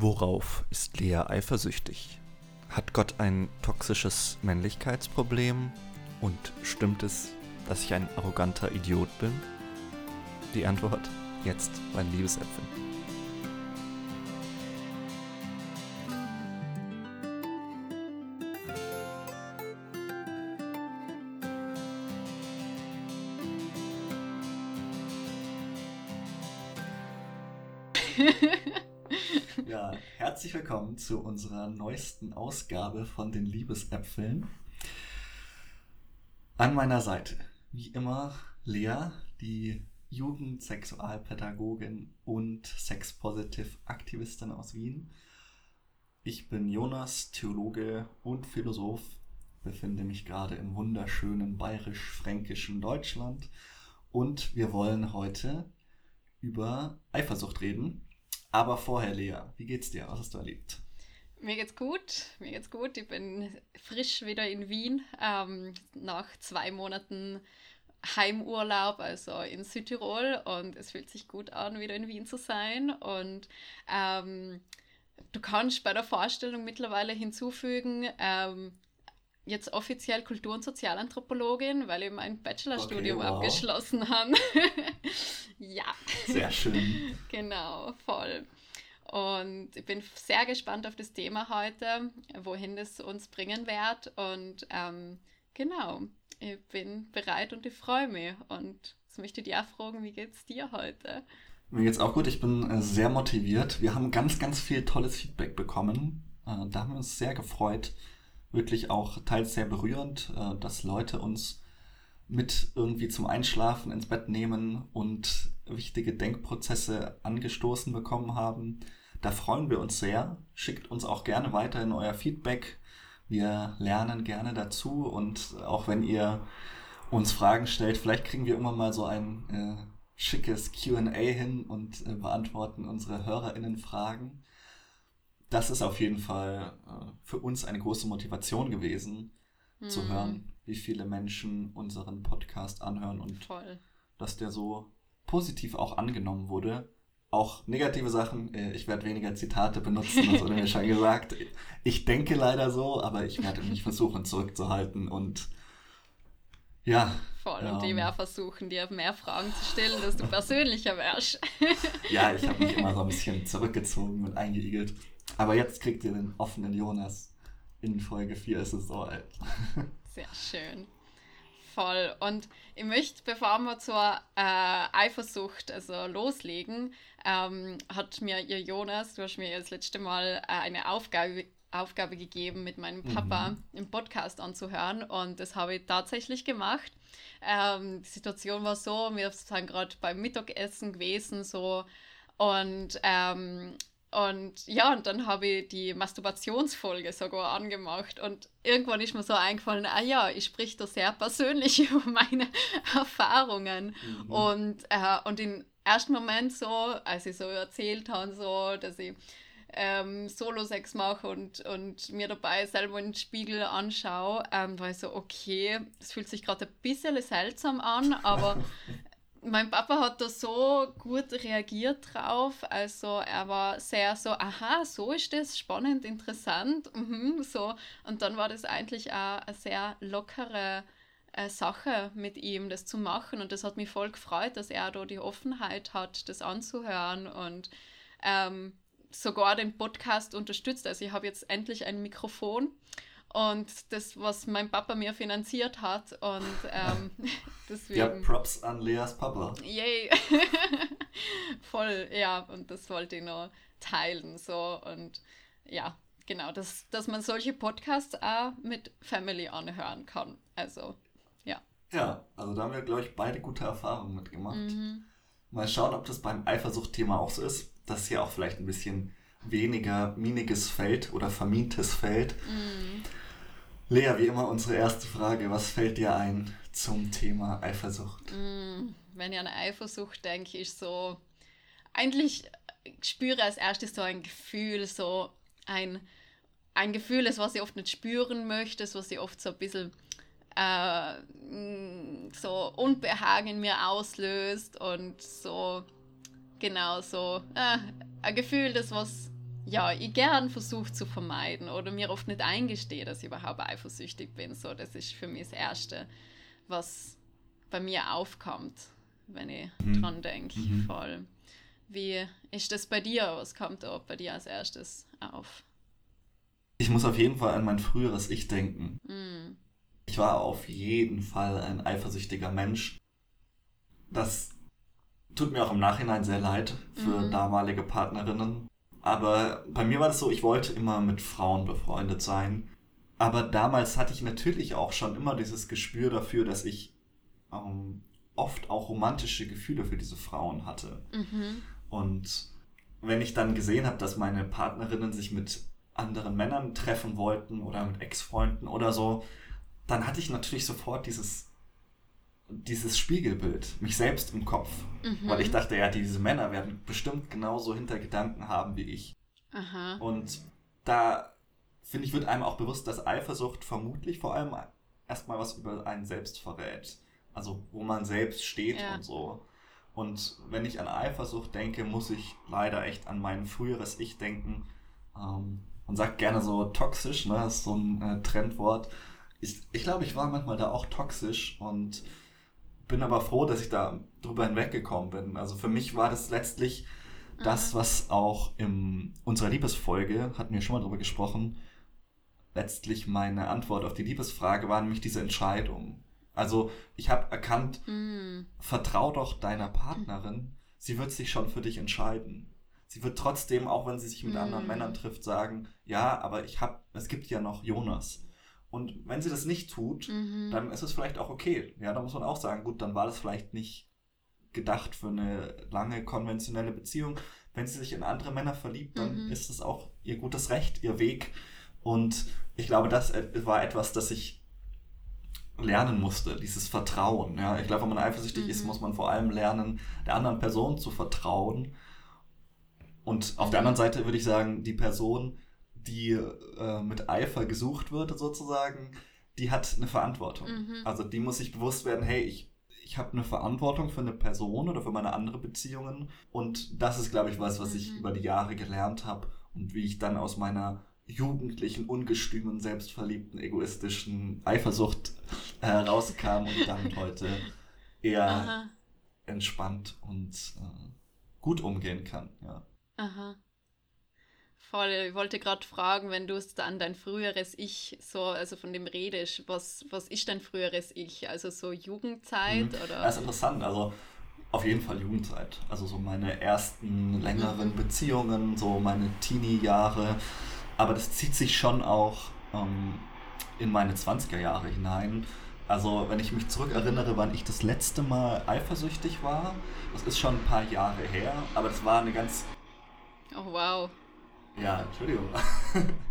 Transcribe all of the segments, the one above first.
Worauf ist Lea eifersüchtig? Hat Gott ein toxisches Männlichkeitsproblem? Und stimmt es, dass ich ein arroganter Idiot bin? Die Antwort jetzt bei Liebesäpfeln. Herzlich willkommen zu unserer neuesten Ausgabe von den Liebesäpfeln. An meiner Seite, wie immer, Lea, die Jugendsexualpädagogin und Sex-Positive-Aktivistin aus Wien. Ich bin Jonas, Theologe und Philosoph, befinde mich gerade im wunderschönen bayerisch-fränkischen Deutschland und wir wollen heute über Eifersucht reden. Aber vorher, Lea, wie geht's dir? Was hast du erlebt? Mir geht's gut, mir geht's gut. Ich bin frisch wieder in Wien ähm, nach zwei Monaten Heimurlaub, also in Südtirol und es fühlt sich gut an, wieder in Wien zu sein und ähm, du kannst bei der Vorstellung mittlerweile hinzufügen, ähm, jetzt offiziell Kultur- und Sozialanthropologin, weil ich mein Bachelorstudium Okay, wow. abgeschlossen habe. ja. Sehr schön. Genau, voll. Und ich bin sehr gespannt auf das Thema heute, wohin das uns bringen wird. Und ähm, genau, ich bin bereit und ich freue mich. Und jetzt möchte ich dich auch fragen, wie geht's dir heute? Mir geht's auch gut. Ich bin äh, sehr motiviert. Wir haben ganz, ganz viel tolles Feedback bekommen. Äh, da haben wir uns sehr gefreut. Wirklich auch teils sehr berührend, äh, dass Leute uns mit irgendwie zum Einschlafen ins Bett nehmen und wichtige Denkprozesse angestoßen bekommen haben. Da freuen wir uns sehr. Schickt uns auch gerne weiterhin euer Feedback. Wir lernen gerne dazu und auch wenn ihr uns Fragen stellt, vielleicht kriegen wir irgendwann mal so ein äh, schickes QA hin und äh, beantworten unsere HörerInnen Fragen. Das ist auf jeden Fall äh, für uns eine große Motivation gewesen, zu Hm, hören, wie viele Menschen unseren Podcast anhören und Voll. dass der so positiv auch angenommen wurde. Auch negative Sachen, äh, ich werde weniger Zitate benutzen, das wurde mir schon gesagt. Ich denke leider so, aber ich werde mich versuchen zurückzuhalten und ja, Voll. Und Ähm. werde versuchen, dir mehr Fragen zu stellen, dass du persönlicher wärst. ja, ich habe mich immer so ein bisschen zurückgezogen und eingeigelt. Aber jetzt kriegt ihr den offenen Jonas. In Folge 4 ist es soweit. Sehr schön. Voll. Und ich möchte, bevor wir zur äh, Eifersucht also loslegen, ähm, hat mir ihr Jonas, du hast mir das letzte Mal äh, eine Aufgabe, Aufgabe gegeben, mit meinem Papa Mhm. im Podcast anzuhören. Und das habe ich tatsächlich gemacht. Ähm, die Situation war so, wir sind gerade beim Mittagessen gewesen, so und ähm, und ja, und dann habe ich die Masturbationsfolge sogar angemacht und irgendwann ist mir so eingefallen, ah ja, ich sprich da sehr persönlich über meine Erfahrungen Mhm. und, äh, und im ersten Moment so, als ich so erzählt habe, so, dass ich ähm, Solo-Sex mache und, und mir dabei selber in den Spiegel anschaue, ähm, war ich so, okay, das fühlt sich gerade ein bisschen seltsam an, aber mein Papa hat da so gut reagiert drauf. Also er war sehr so, aha, so ist das, spannend, interessant. Mhm, so. Und dann war das eigentlich auch eine sehr lockere äh, Sache mit ihm, das zu machen. Und das hat mich voll gefreut, dass er da die Offenheit hat, das anzuhören und ähm, sogar den Podcast unterstützt. Also ich habe jetzt endlich ein Mikrofon. Und das, was mein Papa mir finanziert hat. Und ähm, deswegen. Ja, Props an Leas Papa. Yay! Voll, ja, und das wollte ich noch teilen. So und ja, genau, dass, dass man solche Podcasts auch mit Family anhören kann. Also, ja. Ja, also da haben wir, glaube ich, beide gute Erfahrungen mitgemacht. Mhm. Mal schauen, ob das beim Eifersucht-Thema auch so ist, dass hier auch vielleicht ein bisschen weniger miniges Feld oder vermintes Feld. Mhm. Lea, wie immer unsere erste Frage, was fällt dir ein zum Thema Eifersucht? Mm, Wenn ich an Eifersucht denke, ist so, eigentlich spüre als erstes so ein Gefühl, so ein, ein Gefühl, das was ich oft nicht spüren möchte, das was ich oft so ein bisschen äh, mm, so Unbehagen in mir auslöst und so, genau so, äh, ein Gefühl, das was, ja, ich gern versuche zu vermeiden oder mir oft nicht eingestehe, dass ich überhaupt eifersüchtig bin. So, das ist für mich das Erste, was bei mir aufkommt, wenn ich mhm. dran denke. Mhm. Voll. Wie ist das bei dir? Was kommt da bei dir als erstes auf? Ich muss auf jeden Fall an mein früheres Ich denken. Mhm. Ich war auf jeden Fall ein eifersüchtiger Mensch. Das tut mir auch im Nachhinein sehr leid für mhm. damalige Partnerinnen. Aber bei mir war das so, ich wollte immer mit Frauen befreundet sein. Aber damals hatte ich natürlich auch schon immer dieses Gespür dafür, dass ich ähm, oft auch romantische Gefühle für diese Frauen hatte. Mhm. Und wenn ich dann gesehen habe, dass meine Partnerinnen sich mit anderen Männern treffen wollten oder mit Ex-Freunden oder so, dann hatte ich natürlich sofort dieses, dieses Spiegelbild, mich selbst im Kopf. Mhm. Weil ich dachte, ja, diese Männer werden bestimmt genauso Hintergedanken haben wie ich. Aha. Und da, finde ich, wird einem auch bewusst, dass Eifersucht vermutlich vor allem erstmal was über einen selbst verrät. Also wo man selbst steht ja. und so. Und wenn ich an Eifersucht denke, muss ich leider echt an mein früheres Ich denken. Ähm, man sagt gerne so toxisch, ne? Das ist so ein äh, Trendwort. Ich, ich glaube, ich war manchmal da auch toxisch und bin aber froh, dass ich da drüber hinweggekommen bin. Also für mich war das letztlich das, mhm. was auch in unserer Liebesfolge, hatten wir schon mal drüber gesprochen, letztlich meine Antwort auf die Liebesfrage war nämlich diese Entscheidung. Also ich habe erkannt, mm. vertrau doch deiner Partnerin, sie wird sich schon für dich entscheiden. Sie wird trotzdem, auch wenn sie sich mit mm. anderen Männern trifft, sagen, ja, aber ich habe, es gibt ja noch Jonas. Und wenn sie das nicht tut, mhm. dann ist es vielleicht auch okay. Ja, da muss man auch sagen, gut, dann war das vielleicht nicht gedacht für eine lange konventionelle Beziehung. Wenn sie sich in andere Männer verliebt, dann mhm. ist es auch ihr gutes Recht, ihr Weg. Und ich glaube, das war etwas, das ich lernen musste, dieses Vertrauen. Ja, ich glaube, wenn man eifersüchtig mhm. ist, muss man vor allem lernen, der anderen Person zu vertrauen. Und auf mhm. der anderen Seite würde ich sagen, die Person, die äh, mit Eifer gesucht wird, sozusagen, die hat eine Verantwortung. Mhm. Also die muss sich bewusst werden, hey, ich, ich habe eine Verantwortung für eine Person oder für meine andere Beziehungen. Und das ist, glaube ich, was, was ich mhm. über die Jahre gelernt habe und wie ich dann aus meiner jugendlichen, ungestümen, selbstverliebten, egoistischen Eifersucht herauskam äh, und damit heute eher Aha. entspannt und äh, gut umgehen kann. Ja. Aha. Voll, ich wollte gerade fragen, wenn du es an dein früheres Ich so, also von dem redest, was, was ist dein früheres Ich? Also so Jugendzeit mhm. oder? Das ist interessant, also auf jeden Fall Jugendzeit. Also so meine ersten längeren mhm. Beziehungen, so meine Teenie-Jahre aber das zieht sich schon auch ähm, in meine 20er Jahre hinein. Also wenn ich mich zurückerinnere, wann ich das letzte Mal eifersüchtig war, das ist schon ein paar Jahre her, aber das war eine ganz... Oh wow. Ja, Entschuldigung.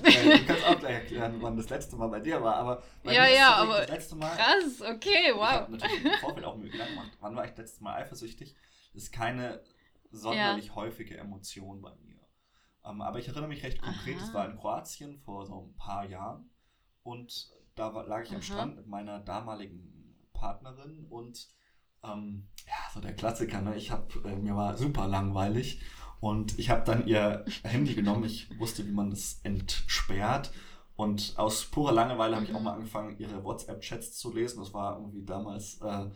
Äh, du kannst auch gleich erklären, wann das letzte Mal bei dir war, aber bei ja, mir ja, aber das letzte Mal. Krass, okay, wow. Ich habe natürlich im Vorfeld auch mir Gedanken gemacht, wann war ich das letzte Mal eifersüchtig? Das ist keine sonderlich ja. häufige Emotion bei mir. Ähm, aber ich erinnere mich recht konkret, es war in Kroatien vor so ein paar Jahren und da war, lag ich Aha. am Strand mit meiner damaligen Partnerin und ähm, ja, so der Klassiker, ne? ich habe, äh, mir war super langweilig und ich habe dann ihr Handy genommen, ich wusste, wie man das entsperrt und aus purer Langeweile habe ich auch mhm. mal angefangen, ihre WhatsApp-Chats zu lesen. Das war irgendwie damals. Äh,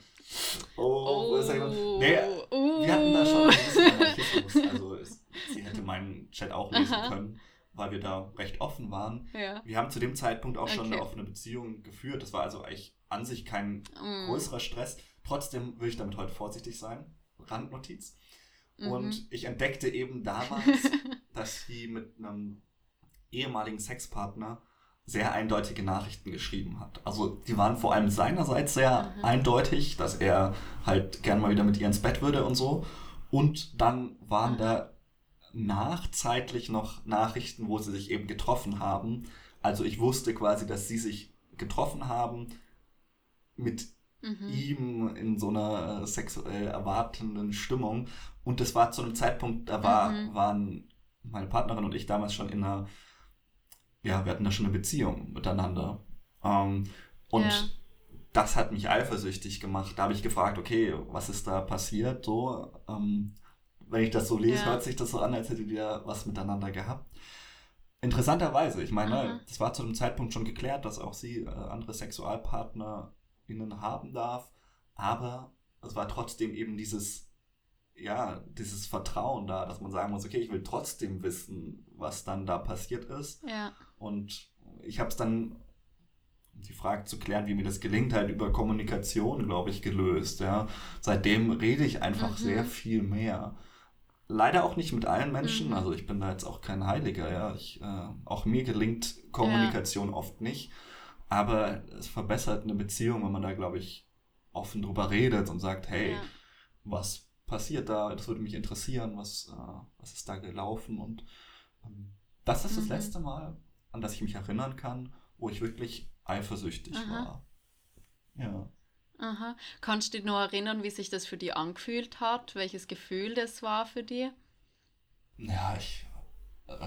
oh, oh, nee, uh. wir hatten da schon ein bisschen Anarchismus. Also es, sie hätte meinen Chat auch lesen Aha. können, weil wir da recht offen waren. Ja. Wir haben zu dem Zeitpunkt auch okay. schon eine offene Beziehung geführt. Das war also eigentlich an sich kein mm. größerer Stress. Trotzdem will ich damit heute vorsichtig sein. Randnotiz. Mhm. Und ich entdeckte eben damals, dass sie mit einem ehemaligen Sexpartner sehr eindeutige Nachrichten geschrieben hat. Also die waren vor allem seinerseits sehr mhm. eindeutig, dass er halt gern mal wieder mit ihr ins Bett würde und so. Und dann waren mhm. da nachzeitlich noch Nachrichten, wo sie sich eben getroffen haben. Also ich wusste quasi, dass sie sich getroffen haben mit mhm. ihm in so einer sexuell erwartenden Stimmung. Und das war zu einem Zeitpunkt, da war, mhm. waren meine Partnerin und ich damals schon in einer ja, wir hatten da schon eine Beziehung miteinander. Ähm, und ja. das hat mich eifersüchtig gemacht. Da habe ich gefragt, okay, was ist da passiert? So, ähm, wenn ich das so lese, ja. hört sich das so an, als hättet ihr was miteinander gehabt. Interessanterweise, ich meine, es war zu dem Zeitpunkt schon geklärt, dass auch sie äh, andere SexualpartnerInnen haben darf, aber es war trotzdem eben dieses, ja, dieses Vertrauen da, dass man sagen muss, okay, ich will trotzdem wissen, was dann da passiert ist. Ja. Und ich habe es dann, um die Frage zu klären, wie mir das gelingt, halt über Kommunikation, glaube ich, gelöst. Ja. Seitdem rede ich einfach mhm. sehr viel mehr. Leider auch nicht mit allen Menschen, mhm. also ich bin da jetzt auch kein Heiliger, ja. Ich, äh, auch mir gelingt Kommunikation ja. oft nicht, aber es verbessert eine Beziehung, wenn man da, glaube ich, offen drüber redet und sagt, hey, ja. was passiert da? Das würde mich interessieren, was, äh, was ist da gelaufen? Und ähm, das ist mhm. das letzte Mal, an das ich mich erinnern kann, wo ich wirklich eifersüchtig Aha. war. Ja. Aha. Kannst du dich noch erinnern, wie sich das für dich angefühlt hat? Welches Gefühl das war für dich? Ja, ich. Äh,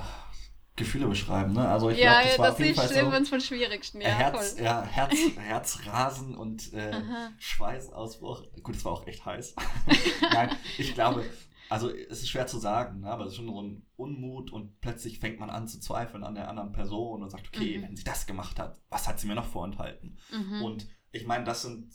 Gefühle beschreiben, ne? Also ich ja, glaube, das war das auf jeden Fall schlimm, so, wenn es von schwierigsten, ja, Herz, voll. ja, Herz, Herzrasen und äh, Schweißausbruch. Gut, es war auch echt heiß. Nein, ich glaube, also es ist schwer zu sagen, ne? aber es ist schon so ein Unmut und plötzlich fängt man an zu zweifeln an der anderen Person und sagt, okay, mhm. wenn sie das gemacht hat, was hat sie mir noch vorenthalten? Mhm. Und ich meine, das sind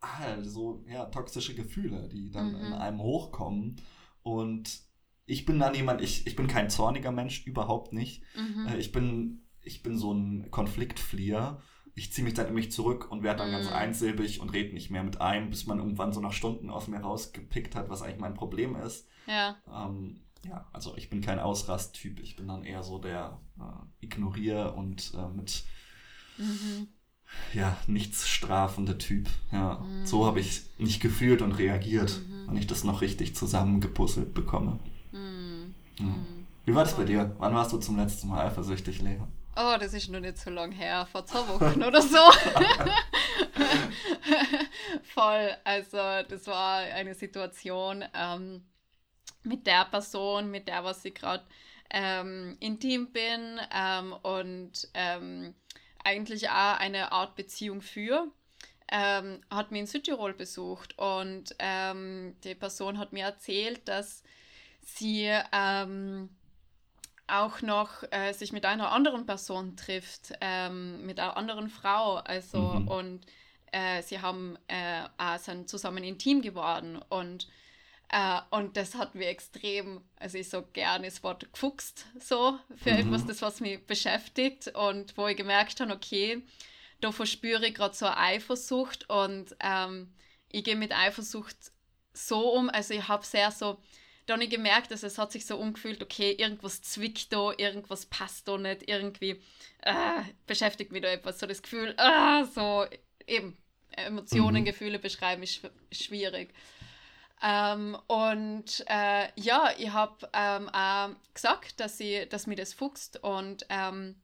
ah, so ja, toxische Gefühle, die dann mhm. in einem hochkommen und ich bin dann jemand, ich, ich bin kein zorniger Mensch, überhaupt nicht. Mhm. Äh, ich, bin, ich bin so ein Konfliktflieher. Ich ziehe mich dann in mich zurück und werde dann mhm. ganz einsilbig und rede nicht mehr mit einem, bis man irgendwann so nach Stunden aus mir rausgepickt hat, was eigentlich mein Problem ist. Ja. Ähm, ja, also ich bin kein Ausrasttyp. Ich bin dann eher so der äh, ignoriere und äh, mit mhm. ja, nichts strafende Typ. Ja, mhm. so habe ich nicht gefühlt und reagiert, mhm. wenn ich das noch richtig zusammengepuzzelt bekomme. Mhm. Wie war das bei dir? Wann warst du zum letzten Mal eifersüchtig, Lea? Oh, das ist noch nicht so lange her, vor zwei Wochen oder so. Voll. Also, das war eine Situation ähm, mit der Person, mit der was ich gerade ähm, intim bin ähm, und ähm, eigentlich auch eine Art Beziehung für. Ähm, hat mich in Südtirol besucht und ähm, die Person hat mir erzählt, dass sie ähm, auch noch äh, sich mit einer anderen Person trifft, ähm, mit einer anderen Frau. Also mhm. und äh, sie haben äh, sind zusammen intim geworden und Uh, und das hat mich extrem, also ich so gerne das Wort gefuchst, so für mhm. etwas, das was mich beschäftigt und wo ich gemerkt habe, okay, da verspüre ich gerade so eine Eifersucht und ähm, ich gehe mit Eifersucht so um, also ich habe sehr so, da habe ich gemerkt, dass es hat sich so umgefühlt, okay, irgendwas zwickt da, irgendwas passt da nicht, irgendwie äh, beschäftigt mich da etwas. So das Gefühl, äh, so eben, Emotionen, mhm. Gefühle beschreiben ist schwierig. Ähm, und äh, ja, ich habe ähm, auch gesagt, dass, ich, dass mir das fuchst und, ähm,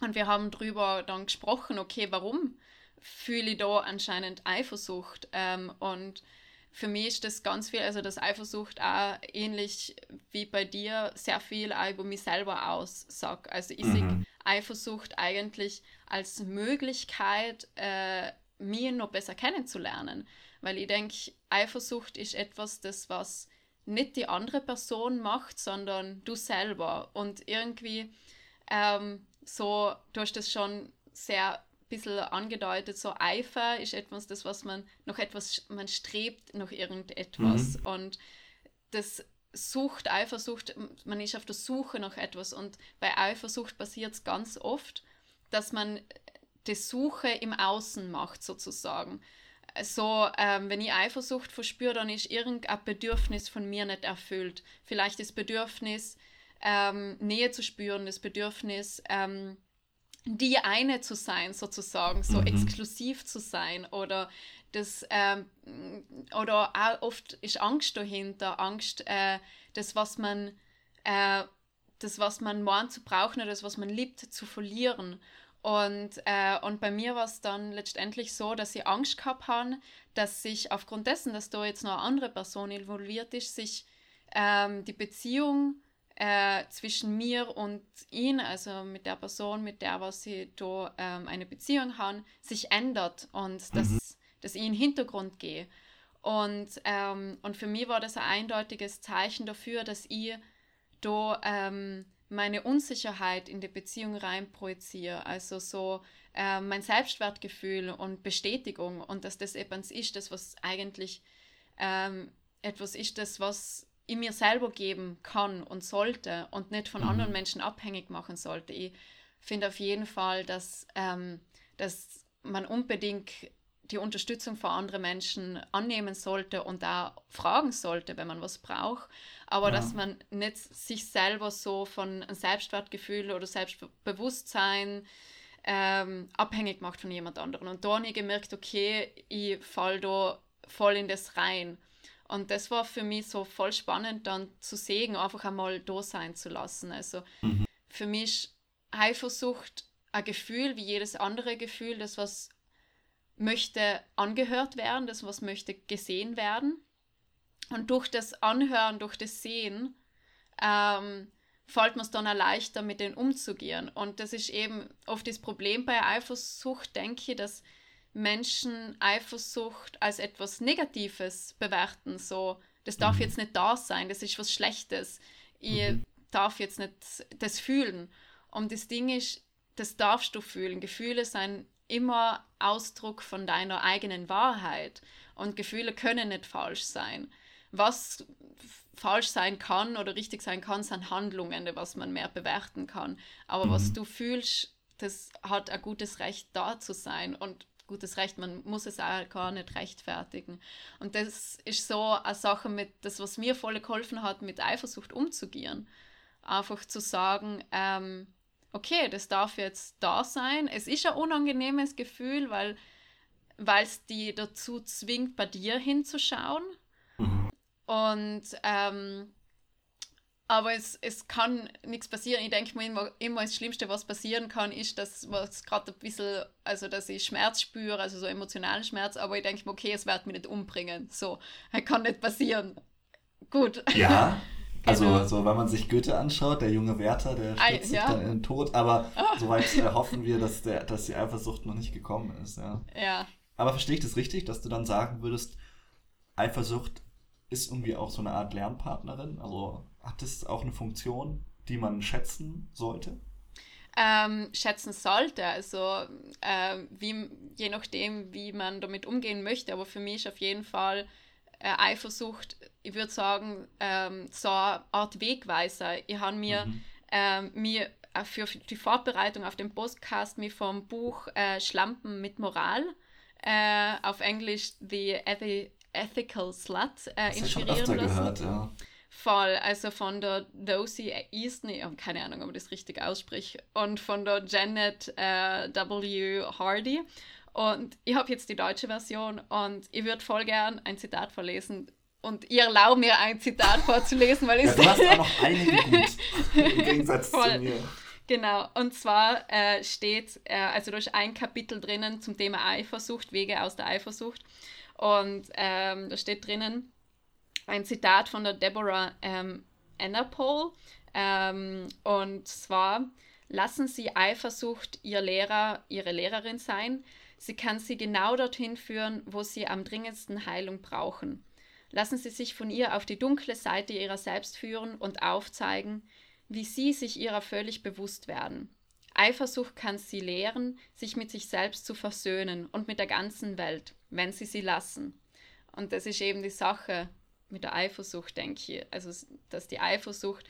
und wir haben darüber dann gesprochen, okay, warum fühle ich da anscheinend Eifersucht ähm, und für mich ist das ganz viel, also das Eifersucht auch ähnlich wie bei dir, sehr viel auch über mich selber aussagt. Also ich mhm. sehe Eifersucht eigentlich als Möglichkeit, äh, mich noch besser kennenzulernen. Weil ich denke, Eifersucht ist etwas, das was nicht die andere Person macht, sondern du selber. Und irgendwie ähm, so, du hast das schon sehr bisschen angedeutet, so Eifer ist etwas, das was man noch etwas, man strebt nach irgendetwas mhm. und das Sucht, Eifersucht, man ist auf der Suche nach etwas und bei Eifersucht passiert es ganz oft, dass man die Suche im Außen macht sozusagen. So, ähm, wenn ich Eifersucht verspüre, dann ist irgendein Bedürfnis von mir nicht erfüllt. Vielleicht das Bedürfnis, ähm, Nähe zu spüren, das Bedürfnis, ähm, die eine zu sein, sozusagen, so mhm. exklusiv zu sein oder das ähm, oder auch oft ist Angst dahinter, Angst, äh, das was man äh, das was man meint zu brauchen oder das was man liebt zu verlieren und, äh, und bei mir war es dann letztendlich so, dass ich Angst gehabt habe, dass sich aufgrund dessen, dass da jetzt noch eine andere Person involviert ist, sich ähm, die Beziehung äh, zwischen mir und ihn, also mit der Person, mit der was sie da ähm, eine Beziehung haben, sich ändert und dass, mhm. dass ich in den Hintergrund gehe. Und, ähm, und für mich war das ein eindeutiges Zeichen dafür, dass ich da ähm, meine Unsicherheit in die Beziehung rein projiziere. Also so äh, mein Selbstwertgefühl und Bestätigung und dass das etwas ist, das was eigentlich ähm, etwas ist, das was ich mir selber geben kann und sollte und nicht von mhm. anderen Menschen abhängig machen sollte. Ich finde auf jeden Fall, dass, ähm, dass man unbedingt die Unterstützung von anderen Menschen annehmen sollte und da fragen sollte, wenn man was braucht, aber ja. dass man nicht sich selber so von einem Selbstwertgefühl oder Selbstbewusstsein ähm, abhängig macht von jemand anderem. Und da habe ich gemerkt, okay, ich falle da voll in das rein. Und das war für mich so voll spannend dann zu sehen, einfach einmal da sein zu lassen. Also mhm. für mich Eifersucht ein Gefühl wie jedes andere Gefühl, das was möchte angehört werden, das was möchte gesehen werden. Und durch das Anhören, durch das Sehen, ähm, fällt mir es dann auch leichter, mit denen umzugehen. Und das ist eben oft das Problem bei Eifersucht, denke ich, dass Menschen Eifersucht als etwas Negatives bewerten. So, das darf mhm. jetzt nicht da sein, das ist was Schlechtes. Ich mhm. darf jetzt nicht das fühlen. Und das Ding ist, das darfst du fühlen. Gefühle sind immer Ausdruck von deiner eigenen Wahrheit. Und Gefühle können nicht falsch sein. Was falsch sein kann oder richtig sein kann, sind Handlungen, was man mehr bewerten kann. Aber mhm. was du fühlst, das hat ein gutes Recht da zu sein und gutes Recht, man muss es auch gar nicht rechtfertigen. Und das ist so eine Sache mit, das was mir voll geholfen hat, mit Eifersucht umzugehen. Einfach zu sagen, ähm, okay, das darf jetzt da sein. Es ist ein unangenehmes Gefühl, weil es die dazu zwingt, bei dir hinzuschauen. Mhm. Und ähm, aber es, es kann nichts passieren. Ich denke mir immer, immer das Schlimmste, was passieren kann, ist, dass was gerade ein bisschen, also dass ich Schmerz spüre, also so emotionalen Schmerz, aber ich denke mir, okay, es wird mich nicht umbringen. So, das kann nicht passieren. Gut. Ja. Also, genau. so, wenn man sich Goethe anschaut, der junge Werther, der stürzt ja. sich dann in den Tod, aber oh. soweit äh, hoffen wir, dass, der, dass die Eifersucht noch nicht gekommen ist. Ja. ja. Aber verstehe ich das richtig, dass du dann sagen würdest, Eifersucht ist irgendwie auch so eine Art Lernpartnerin? Also hat das auch eine Funktion, die man schätzen sollte? Ähm, schätzen sollte, also äh, wie, je nachdem, wie man damit umgehen möchte. Aber für mich ist auf jeden Fall äh, Eifersucht, ich würde sagen, ähm, so eine Art Wegweiser. Ich habe mir, mhm. ähm, mir äh, für die Vorbereitung auf den Podcast mir vom Buch äh, Schlampen mit Moral äh, auf Englisch The Ethical Slut äh, inspirieren lassen. Gehört, ja. Voll, also von der Dosie Easton, ich habe keine Ahnung, ob ich das richtig ausspreche, und von der Janet äh, W. Hardy. Und ich habe jetzt die deutsche Version und ich würde voll gern ein Zitat vorlesen. Und ihr erlaubt mir ein Zitat vorzulesen, weil ich. ja, du hast auch noch einige gut, im Gegensatz voll. zu mir. Genau, und zwar äh, steht, äh, also da ist ein Kapitel drinnen zum Thema Eifersucht, Wege aus der Eifersucht. Und ähm, da steht drinnen, ein Zitat von der Deborah ähm, Anapol. Ähm, und zwar, lassen Sie Eifersucht Ihr Lehrer, Ihre Lehrerin sein. Sie kann Sie genau dorthin führen, wo Sie am dringendsten Heilung brauchen. Lassen Sie sich von ihr auf die dunkle Seite Ihrer selbst führen und aufzeigen, wie Sie sich ihrer völlig bewusst werden. Eifersucht kann Sie lehren, sich mit sich selbst zu versöhnen und mit der ganzen Welt, wenn Sie sie lassen. Und das ist eben die Sache mit der Eifersucht, denke ich. Also, dass die Eifersucht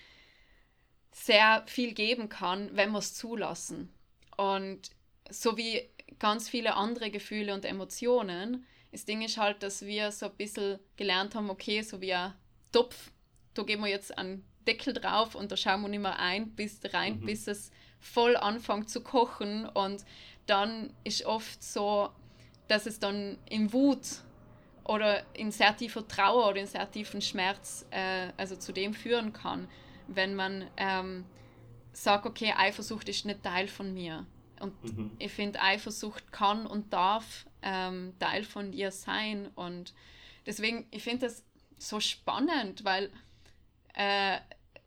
sehr viel geben kann, wenn wir es zulassen. Und so wie ganz viele andere Gefühle und Emotionen, das Ding ist halt, dass wir so ein bisschen gelernt haben, okay, so wie ein Topf, da geben wir jetzt einen Deckel drauf und da schauen wir nicht mehr ein, bis rein, mhm. bis es voll anfängt zu kochen. Und dann ist oft so, dass es dann in Wut oder in sehr tiefer Trauer oder in sehr tiefen Schmerz äh, also zu dem führen kann, wenn man ähm, sagt, okay, Eifersucht ist nicht Teil von mir. Und mhm. ich finde, Eifersucht kann und darf ähm, Teil von dir sein. Und deswegen, ich finde das so spannend, weil äh,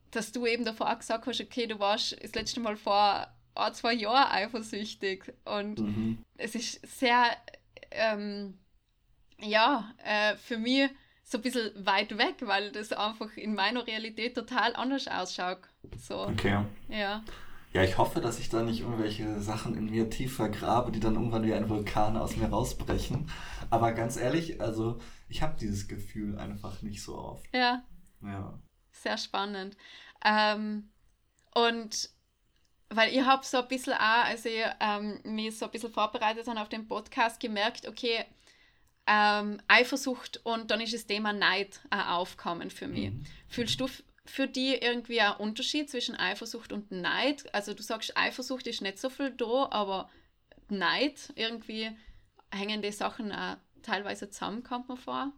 dass du eben davor auch gesagt hast, okay, du warst das letzte Mal vor ein, zwei Jahren eifersüchtig. Und mhm. es ist sehr ähm, ja, äh, für mich so ein bisschen weit weg, weil das einfach in meiner Realität total anders ausschaut. So. Okay. Ja. Ja, ich hoffe, dass ich da nicht irgendwelche Sachen in mir tief vergrabe, die dann irgendwann wie ein Vulkan aus mir rausbrechen. Aber ganz ehrlich, also ich habe dieses Gefühl einfach nicht so oft. Ja. Ja. Sehr spannend. Ähm, und weil ich habe so ein bisschen auch, als ich ähm, mich so ein bisschen vorbereitet habe auf den Podcast, gemerkt, okay, ähm, Eifersucht und dann ist das Thema Neid auch aufkommen für mich. Mhm. Fühlst du für die irgendwie ein Unterschied zwischen Eifersucht und Neid? Also du sagst, Eifersucht ist nicht so viel da, aber Neid, irgendwie hängen die Sachen auch teilweise zusammen, kommt man vor.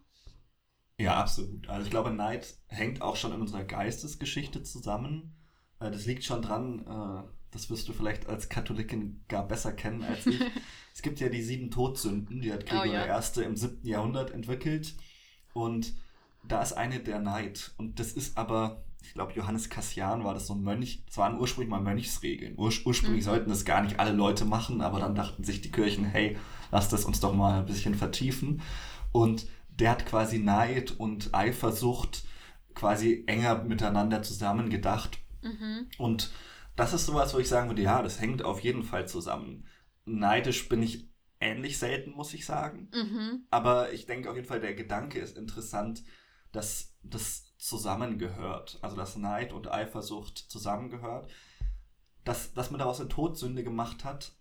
Ja, absolut. Also ich glaube, Neid hängt auch schon in unserer Geistesgeschichte zusammen. Äh, Das liegt schon dran, äh, das wirst du vielleicht als Katholikin gar besser kennen als ich. es gibt ja die sieben Todsünden, die hat Gregor Oh ja. I. im 7. Jahrhundert entwickelt. Und da ist eine der Neid. Und das ist aber, ich glaube, Johannes Cassian war das so ein Mönch. Es waren ursprünglich mal Mönchsregeln. Ur ursprünglich Mhm. sollten das gar nicht alle Leute machen, aber dann dachten sich die Kirchen, hey, lass das uns doch mal ein bisschen vertiefen. Und der hat quasi Neid und Eifersucht quasi enger miteinander zusammengedacht. Mhm. Und das ist sowas, wo ich sagen würde, ja, das hängt auf jeden Fall zusammen. Neidisch bin ich ähnlich selten, muss ich sagen. Mhm. Aber ich denke auf jeden Fall, der Gedanke ist interessant, dass das zusammengehört. Also dass Neid und Eifersucht zusammengehört. Dass, dass man daraus eine Todsünde gemacht hat,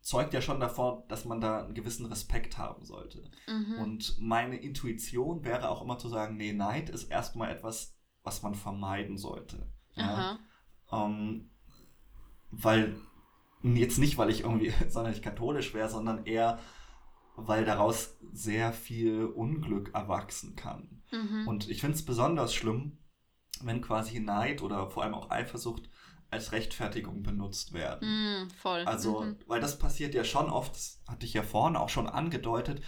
zeugt ja schon davon, dass man da einen gewissen Respekt haben sollte. Mhm. Und meine Intuition wäre auch immer zu sagen, nee, Neid ist erstmal etwas, was man vermeiden sollte. Ja? Ähm, weil, jetzt nicht, weil ich irgendwie sonderlich katholisch wäre, sondern eher, weil daraus sehr viel Unglück erwachsen kann. Mhm. Und ich finde es besonders schlimm, wenn quasi Neid oder vor allem auch Eifersucht als Rechtfertigung benutzt werden. Mhm, voll. Also, Mhm. weil das passiert ja schon oft, das hatte ich ja vorne auch schon angedeutet.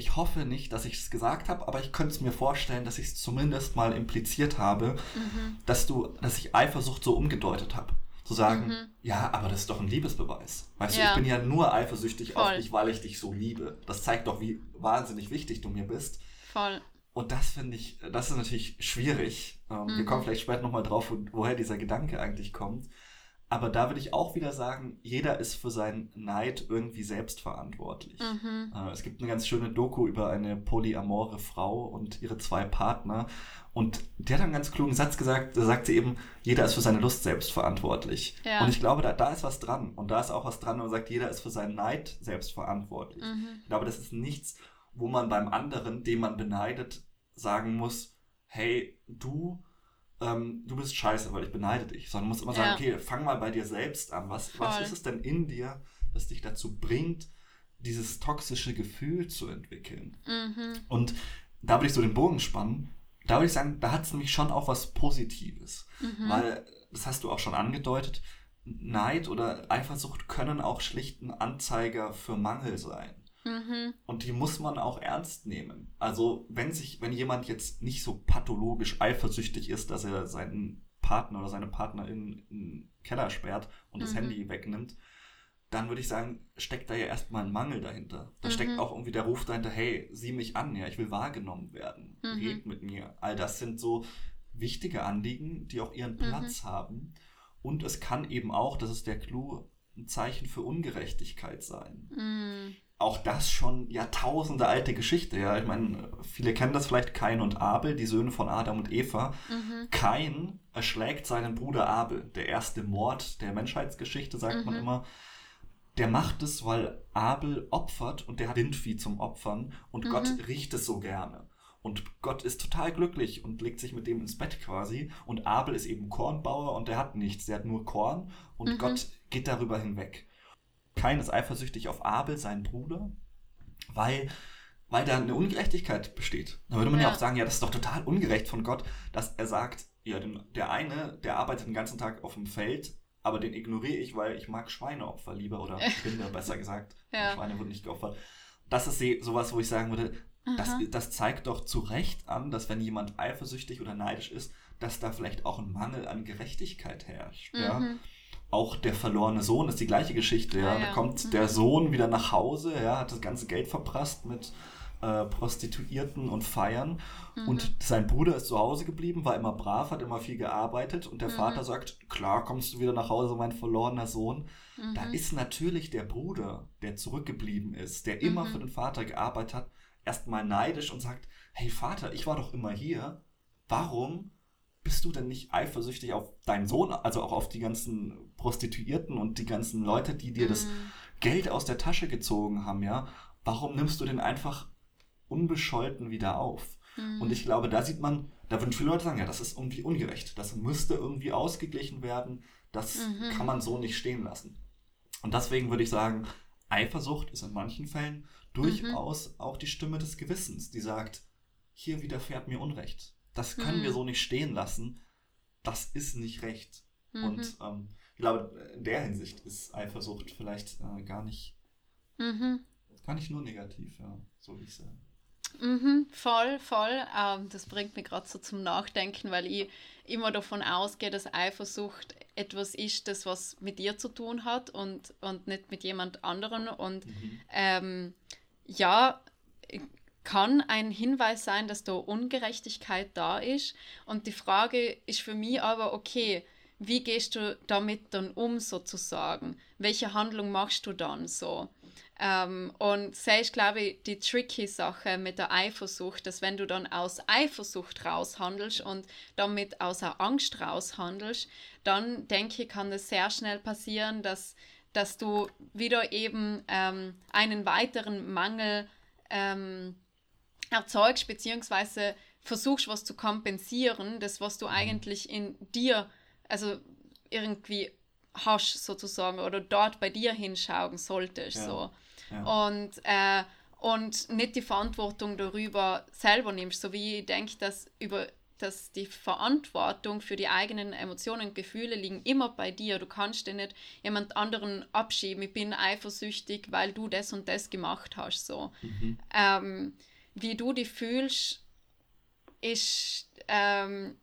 Ich hoffe nicht, dass ich es gesagt habe, aber ich könnte es mir vorstellen, dass ich es zumindest mal impliziert habe, Mhm. dass du, dass ich Eifersucht so umgedeutet habe. Zu sagen, Mhm. ja, aber das ist doch ein Liebesbeweis. Weißt du, Ja. ich bin ja nur eifersüchtig auf Voll. dich, weil ich dich so liebe. Das zeigt doch, wie wahnsinnig wichtig du mir bist. Voll. Und das finde ich, das ist natürlich schwierig. Ähm, Wir Mhm. kommen vielleicht später nochmal drauf, wo, woher dieser Gedanke eigentlich kommt. Aber da würde ich auch wieder sagen, jeder ist für seinen Neid irgendwie selbst verantwortlich. Mhm. Äh, Es gibt eine ganz schöne Doku über eine polyamore Frau und ihre zwei Partner. Und die hat einen ganz klugen Satz gesagt, da sagt sie eben, jeder ist für seine Lust selbst verantwortlich. Ja. Und ich glaube, da, da ist was dran. Und da ist auch was dran, wenn man sagt, jeder ist für seinen Neid selbst verantwortlich. Mhm. Ich glaube, das ist nichts, wo man beim anderen, den man beneidet, sagen muss, hey, du, ähm, du bist scheiße, weil ich beneide dich. Sondern man muss immer sagen, Ja. okay, fang mal bei dir selbst an. Was, was ist es denn in dir, das dich dazu bringt, dieses toxische Gefühl zu entwickeln? Mhm. Und da würde ich so den Bogen spannen. Da würde ich sagen, da hat es nämlich schon auch was Positives. Mhm. Weil, das hast du auch schon angedeutet, Neid oder Eifersucht können auch schlichten Anzeiger für Mangel sein. Mhm. Und die muss man auch ernst nehmen. Also, wenn sich, wenn jemand jetzt nicht so pathologisch eifersüchtig ist, dass er seinen Partner oder seine Partnerin in den Keller sperrt und das Mhm. Handy wegnimmt, dann würde ich sagen, steckt da ja erstmal ein Mangel dahinter. Da Mhm. steckt auch irgendwie der Ruf dahinter, hey, sieh mich an, ja, ich will wahrgenommen werden. Mhm. Red mit mir. All das sind so wichtige Anliegen, die auch ihren Platz haben. Und es kann eben auch, das ist der Clou, ein Zeichen für Ungerechtigkeit sein Mhm. Auch das schon Jahrtausende alte Geschichte. Ja, ich meine, viele kennen das vielleicht, Kain und Abel, die Söhne von Adam und Eva. Mhm. Kain erschlägt seinen Bruder Abel, der erste Mord der Menschheitsgeschichte, sagt man Mhm. immer. Der macht es, weil Abel opfert und der hat Rindvieh zum Opfern und Mhm. Gott riecht es so gerne. Und Gott ist total glücklich und legt sich mit dem ins Bett quasi. Und Abel ist eben Kornbauer und der hat nichts, der hat nur Korn und Mhm. Gott geht darüber hinweg. Kain ist eifersüchtig auf Abel, seinen Bruder, weil, weil da eine Ungerechtigkeit besteht. Da würde man ja. Ja. auch sagen, ja, das ist doch total ungerecht von Gott, dass er sagt, ja, der eine, der arbeitet den ganzen Tag auf dem Feld, aber den ignoriere ich, weil ich mag Schweineopfer lieber oder Rinder, besser gesagt. Ja. Schweine wurden nicht geopfert. Das ist se- sowas, wo ich sagen würde, das, das zeigt doch zu Recht an, dass wenn jemand eifersüchtig oder neidisch ist, dass da vielleicht auch ein Mangel an Gerechtigkeit herrscht. Ja? Auch der verlorene Sohn ist die gleiche Geschichte. Ja. Ah, ja. Da kommt mhm. der Sohn wieder nach Hause, ja, hat das ganze Geld verprasst mit äh, Prostituierten und Feiern. Mhm. Und sein Bruder ist zu Hause geblieben, war immer brav, hat immer viel gearbeitet. Und der mhm. Vater sagt, klar, kommst du wieder nach Hause, mein verlorener Sohn. Mhm. Da ist natürlich der Bruder, der zurückgeblieben ist, der immer mhm. für den Vater gearbeitet hat, erstmal neidisch und sagt, hey Vater, ich war doch immer hier. Warum bist du denn nicht eifersüchtig auf deinen Sohn, also auch auf die ganzen Prostituierten und die ganzen Leute, die dir das mhm. Geld aus der Tasche gezogen haben, ja? Warum nimmst du den einfach unbescholten wieder auf? Mhm. Und ich glaube, da sieht man, da würden viele Leute sagen, ja, das ist irgendwie ungerecht. Das müsste irgendwie ausgeglichen werden. Das mhm. kann man so nicht stehen lassen. Und deswegen würde ich sagen, Eifersucht ist in manchen Fällen durchaus auch die Stimme des Gewissens, die sagt, hier widerfährt mir Unrecht. Das können mhm. wir so nicht stehen lassen. Das ist nicht recht. Mhm. Und ähm, ich glaube, in der Hinsicht ist Eifersucht vielleicht äh, gar nicht, mhm. gar nicht nur negativ, ja, so wie ich sagen. Mhm, voll, voll. Ähm, das bringt mich gerade so zum Nachdenken, weil ich immer davon ausgehe, dass Eifersucht etwas ist, das was mit dir zu tun hat und, und nicht mit jemand anderem. Und mhm. ähm, ja, kann ein Hinweis sein, dass da Ungerechtigkeit da ist. Und die Frage ist für mich aber, okay, wie gehst du damit dann um sozusagen? Welche Handlung machst du dann so? Ähm, und das ist, glaube ich, die tricky Sache mit der Eifersucht, dass wenn du dann aus Eifersucht raushandelst und damit aus der Angst raushandelst, dann denke ich, kann es sehr schnell passieren, dass, dass du wieder eben ähm, einen weiteren Mangel ähm, erzeugst, beziehungsweise versuchst, was zu kompensieren, das, was du mhm. eigentlich in dir, also irgendwie hast sozusagen oder dort bei dir hinschauen solltest. Ja. So. Ja. Und, äh, und nicht die Verantwortung darüber selber nimmst, so wie ich denke, dass über dass die Verantwortung für die eigenen Emotionen und Gefühle liegen immer bei dir. Du kannst dir nicht jemand anderen abschieben. Ich bin eifersüchtig, weil du das und das gemacht hast. So. Mhm. Ähm, wie du dich fühlst, ist, ähm,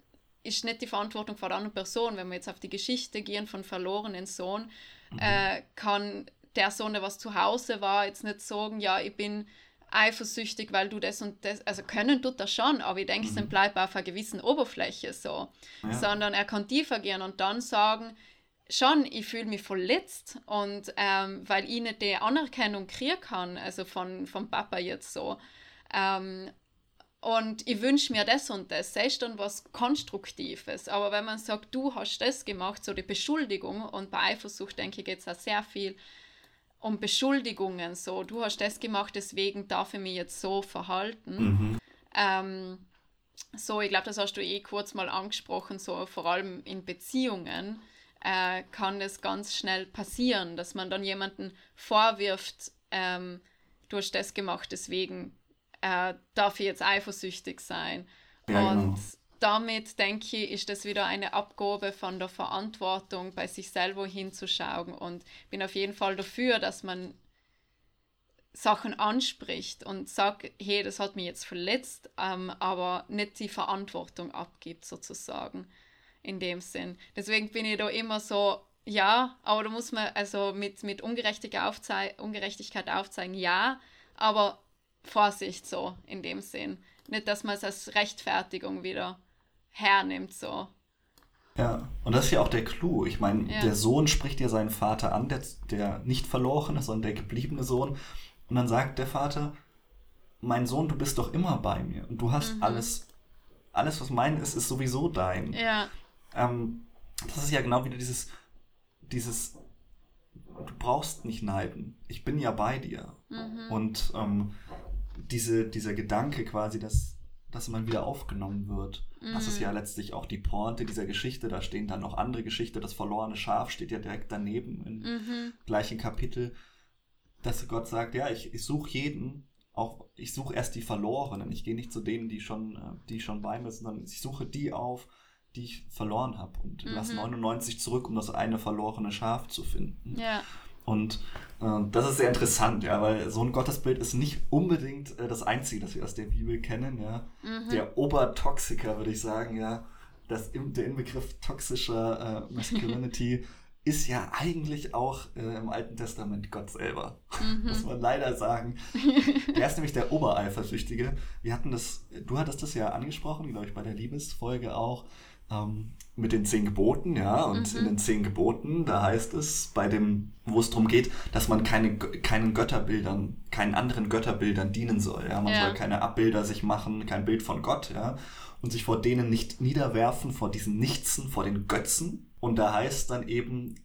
ist nicht die Verantwortung von der anderen Person. Wenn wir jetzt auf die Geschichte gehen von verlorenen Sohn, mhm. äh, kann der Sohn, der was zu Hause war, jetzt nicht sagen, ja, ich bin eifersüchtig, weil du das und das, also können tut das schon, aber ich denke, mhm. es bleibt auf einer gewissen Oberfläche so, ja. sondern er kann tiefer gehen und dann sagen, schon, ich fühle mich verletzt und ähm, weil ich nicht die Anerkennung kriegen kann, also von, vom Papa jetzt so, ähm, und ich wünsche mir das und das, das ist dann was Konstruktives. Aber wenn man sagt, du hast das gemacht, so die Beschuldigung, und bei Eifersucht, denke ich, geht es auch sehr viel um Beschuldigungen, so, du hast das gemacht, deswegen darf ich mich jetzt so verhalten. Mhm. Ähm, so, ich glaube, das hast du eh kurz mal angesprochen, so vor allem in Beziehungen äh, kann das ganz schnell passieren, dass man dann jemanden vorwirft, ähm, du hast das gemacht, deswegen äh, darf ich jetzt eifersüchtig sein. Ja, und genau. damit, denke ich, ist das wieder eine Abgabe von der Verantwortung, bei sich selber hinzuschauen. Und bin auf jeden Fall dafür, dass man Sachen anspricht und sagt, hey, das hat mich jetzt verletzt, ähm, aber nicht die Verantwortung abgibt, sozusagen, in dem Sinn. Deswegen bin ich da immer so, ja, aber da muss man also mit, mit Ungerechtigkeit, aufzei Ungerechtigkeit aufzeigen, ja, aber Vorsicht so in dem Sinn. Nicht, dass man es als Rechtfertigung wieder hernimmt so. Ja, und das ist ja auch der Clou. Ich meine, ja. der Sohn spricht ja seinen Vater an, der, der nicht verlorene, sondern der gebliebene Sohn. Und dann sagt der Vater, mein Sohn, du bist doch immer bei mir. Und du hast mhm. alles, alles, was mein ist, ist sowieso dein. Ja. Ähm, das ist ja genau wieder dieses, dieses, du brauchst nicht neiden. Ich bin ja bei dir. Mhm. Und ähm, diese, dieser Gedanke quasi, dass, dass man wieder aufgenommen wird. Mhm. Das ist ja mhm. letztlich auch die Pointe dieser Geschichte. Da stehen dann noch andere Geschichte. Das verlorene Schaf steht ja direkt daneben im mhm. gleichen Kapitel. Dass Gott sagt, ja, ich, ich suche jeden, auch ich suche erst die Verlorenen. Ich gehe nicht zu denen, die schon, äh, die schon bei mir sind, sondern ich suche die auf, die ich verloren habe und mhm. lasse 99 zurück, um das eine verlorene Schaf zu finden. Ja. Und äh, das ist sehr interessant, ja, weil so ein Gottesbild ist nicht unbedingt äh, das Einzige, das wir aus der Bibel kennen, ja. Mhm. Der Obertoxiker, würde ich sagen, ja. Das, der Inbegriff toxischer äh, Masculinity ist ja eigentlich auch äh, im Alten Testament Gott selber, mhm. muss man leider sagen. Der ist nämlich der Obereifersüchtige. Wir hatten das, du hattest das ja angesprochen, glaube ich, bei der Liebesfolge auch, ähm, mit den zehn Geboten, ja, und mhm. in den zehn Geboten, da heißt es, bei dem, wo es darum geht, dass man keine, keinen Götterbildern, keinen anderen Götterbildern dienen soll, ja, man ja. soll keine Abbilder sich machen, kein Bild von Gott, ja, und sich vor denen nicht niederwerfen, vor diesen Nichtsen, vor den Götzen, und da heißt dann eben,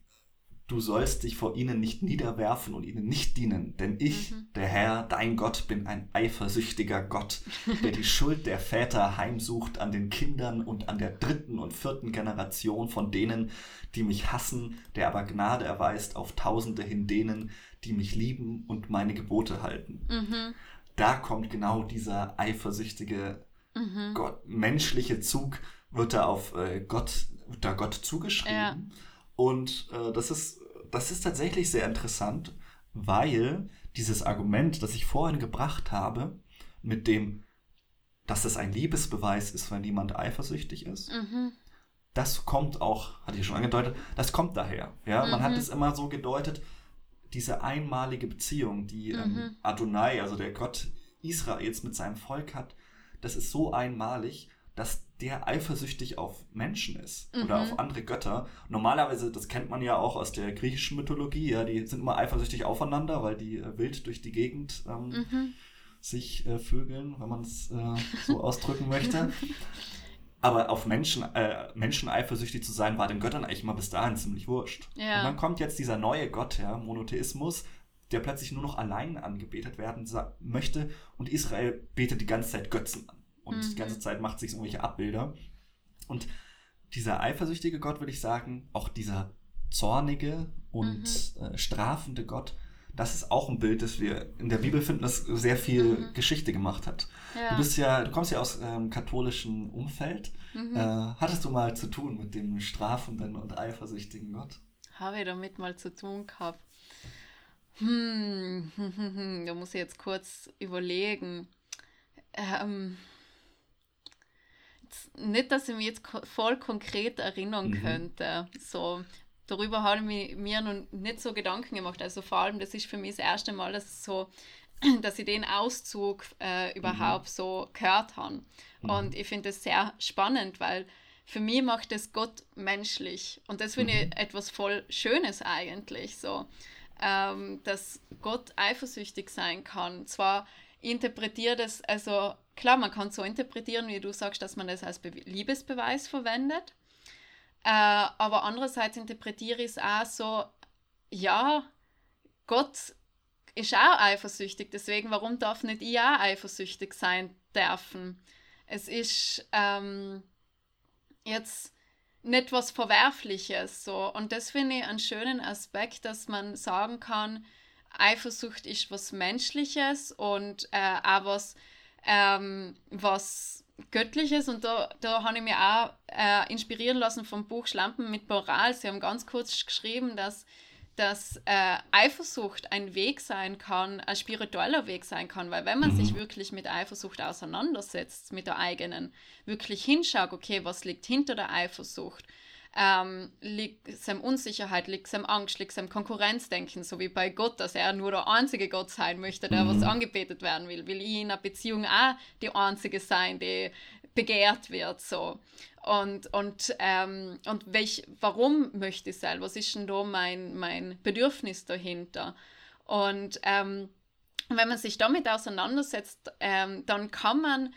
du sollst dich vor ihnen nicht niederwerfen und ihnen nicht dienen, denn ich, mhm. der Herr, dein Gott, bin ein eifersüchtiger Gott, der die Schuld der Väter heimsucht an den Kindern und an der dritten und vierten Generation von denen, die mich hassen, der aber Gnade erweist auf Tausende hin denen, die mich lieben und meine Gebote halten. Mhm. Da kommt genau dieser eifersüchtige mhm. Gott, menschliche Zug, wird da auf äh, Gott da Gott zugeschrieben. Ja. Und äh, das, ist, das ist tatsächlich sehr interessant, weil dieses Argument, das ich vorhin gebracht habe, mit dem, dass es ein Liebesbeweis ist, wenn jemand eifersüchtig ist, mhm. das kommt auch, hatte ich schon angedeutet, das kommt daher. Ja? Man hat mhm. es immer so gedeutet, diese einmalige Beziehung, die ähm, mhm. Adonai, also der Gott Israels mit seinem Volk hat, das ist so einmalig, dass der eifersüchtig auf Menschen ist mhm. oder auf andere Götter. Normalerweise, das kennt man ja auch aus der griechischen Mythologie, ja, die sind immer eifersüchtig aufeinander, weil die äh, wild durch die Gegend ähm, mhm. sich äh, vögeln, wenn man es äh, so ausdrücken möchte. Aber auf Menschen, äh, Menschen eifersüchtig zu sein, war den Göttern eigentlich mal bis dahin ziemlich wurscht. Ja. Und dann kommt jetzt dieser neue Gott, ja, Monotheismus, der plötzlich nur noch allein angebetet werden möchte und Israel betet die ganze Zeit Götzen an und mhm. die ganze Zeit macht sich irgendwelche Abbilder. Und dieser eifersüchtige Gott, würde ich sagen, auch dieser zornige und mhm. äh, strafende Gott, das ist auch ein Bild, das wir in der Bibel finden, das sehr viel mhm. Geschichte gemacht hat. Ja. Du bist ja, du kommst ja aus ähm, katholischen Umfeld. Mhm. Äh, hattest du mal zu tun mit dem strafenden und eifersüchtigen Gott? Habe ich damit mal zu tun gehabt. Hm, da muss ich jetzt kurz überlegen. Ähm, nicht, dass ich mich jetzt voll konkret erinnern mhm. könnte. So, darüber habe ich mir noch nicht so Gedanken gemacht. Also vor allem, das ist für mich das erste Mal, dass, so, dass ich den Auszug äh, überhaupt mhm. so gehört habe. Mhm. Und ich finde das sehr spannend, weil für mich macht es Gott menschlich. Und das finde ich mhm. etwas voll Schönes eigentlich. So, ähm, dass Gott eifersüchtig sein kann. Zwar interpretiert es, also klar, man kann es so interpretieren, wie du sagst, dass man das als Be Liebesbeweis verwendet. Äh, aber andererseits interpretiere ich es auch so, ja, Gott ist auch eifersüchtig, deswegen warum darf nicht ich auch eifersüchtig sein dürfen? Es ist ähm, jetzt nicht was Verwerfliches so und das finde ich einen schönen Aspekt, dass man sagen kann, Eifersucht ist was Menschliches und äh, auch was, ähm, was Göttliches. Und da, da habe ich mich auch äh, inspirieren lassen vom Buch Schlampen mit Moral. Sie haben ganz kurz geschrieben, dass, dass äh, Eifersucht ein Weg sein kann, ein spiritueller Weg sein kann. Weil wenn man mhm. sich wirklich mit Eifersucht auseinandersetzt, mit der eigenen, wirklich hinschaut, okay, was liegt hinter der Eifersucht, ähm, liegt es am Unsicherheit, liegt es am Angst, liegt es am Konkurrenzdenken, so wie bei Gott, dass er nur der einzige Gott sein möchte, der mhm. was angebetet werden will. Will ich in einer Beziehung auch die einzige sein, die begehrt wird, so. Und, und, ähm, und welch, warum möchte ich sein? Was ist denn da mein, mein Bedürfnis dahinter? Und ähm, wenn man sich damit auseinandersetzt, ähm, dann kann man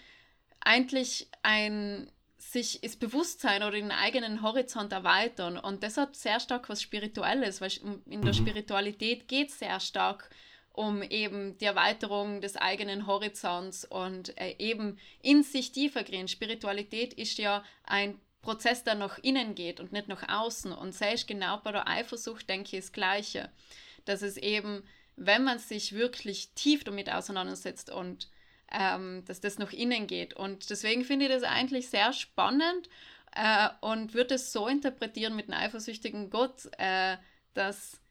eigentlich ein, sich das Bewusstsein oder den eigenen Horizont erweitern. Und das hat sehr stark was Spirituelles, weil in der mhm. Spiritualität geht es sehr stark um eben die Erweiterung des eigenen Horizonts und äh, eben in sich tiefer gehen. Spiritualität ist ja ein Prozess, der nach innen geht und nicht nach außen. Und selbst genau bei der Eifersucht denke ich das Gleiche. Dass es eben, wenn man sich wirklich tief damit auseinandersetzt und ähm, dass das nach innen geht. Und deswegen finde ich das eigentlich sehr spannend äh, und würde es so interpretieren mit einem eifersüchtigen Gott, äh, dass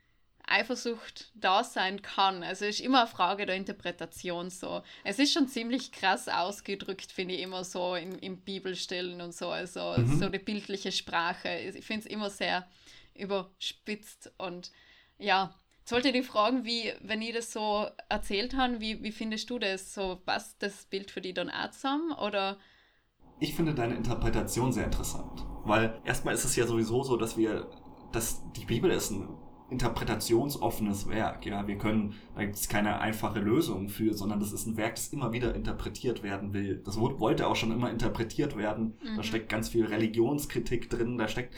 Eifersucht da sein kann. Also ist immer eine Frage der Interpretation so. Es ist schon ziemlich krass ausgedrückt, finde ich immer so in, in Bibelstellen und so. Also mhm. so die bildliche Sprache. Ich finde es immer sehr überspitzt. Und ja, jetzt wollte ich dich fragen, wie, wenn ich das so erzählt habe, wie, wie findest du das? So passt das Bild für dich dann auch zusammen? Oder? Ich finde deine Interpretation sehr interessant. Weil erstmal ist es ja sowieso so, dass wir, dass die Bibel ist ein interpretationsoffenes Werk. Ja, wir können, da gibt es keine einfache Lösung für, sondern das ist ein Werk, das immer wieder interpretiert werden will. Das wollte auch schon immer interpretiert werden. Mhm. Da steckt ganz viel Religionskritik drin, da steckt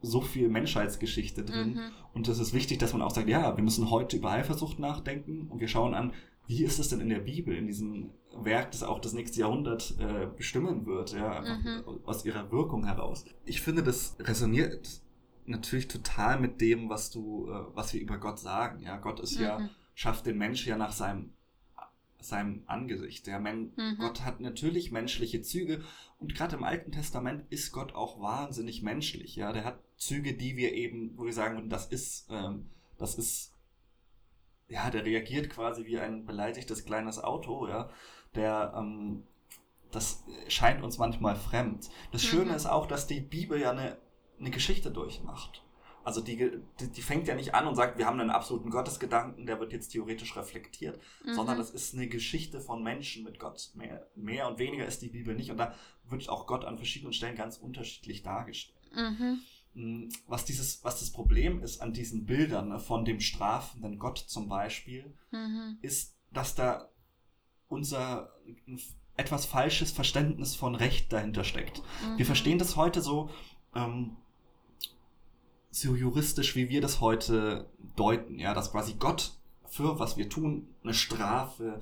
so viel Menschheitsgeschichte drin. Mhm. Und es ist wichtig, dass man auch sagt, ja, wir müssen heute über Eifersucht nachdenken und wir schauen an, wie ist es denn in der Bibel, in diesem Werk, das auch das nächste Jahrhundert äh, bestimmen wird, ja, mhm. aus ihrer Wirkung heraus. Ich finde, das resoniert natürlich total mit dem, was du, äh, was wir über Gott sagen. Ja, Gott ist mhm. ja, schafft den Mensch ja nach seinem, seinem Angesicht. Der Men mhm. Gott hat natürlich menschliche Züge und gerade im Alten Testament ist Gott auch wahnsinnig menschlich. Ja, der hat Züge, die wir eben, wo wir sagen, das ist, ähm, das ist, ja, der reagiert quasi wie ein beleidigtes kleines Auto. Ja, der ähm, das scheint uns manchmal fremd. Das Schöne mhm. ist auch, dass die Bibel ja eine eine Geschichte durchmacht. Also die, die, die, fängt ja nicht an und sagt, wir haben einen absoluten Gottesgedanken, der wird jetzt theoretisch reflektiert, mhm. sondern es ist eine Geschichte von Menschen mit Gott. Mehr, mehr und weniger ist die Bibel nicht. Und da wird auch Gott an verschiedenen Stellen ganz unterschiedlich dargestellt. Mhm. Mm, was, dieses, was das Problem ist an diesen Bildern ne, von dem strafenden Gott zum Beispiel, mhm. ist, dass da unser etwas falsches Verständnis von Recht dahinter steckt. Wir mhm. verstehen das heute so, ähm, so juristisch, wie wir das heute deuten, ja, dass quasi Gott für was wir tun eine Strafe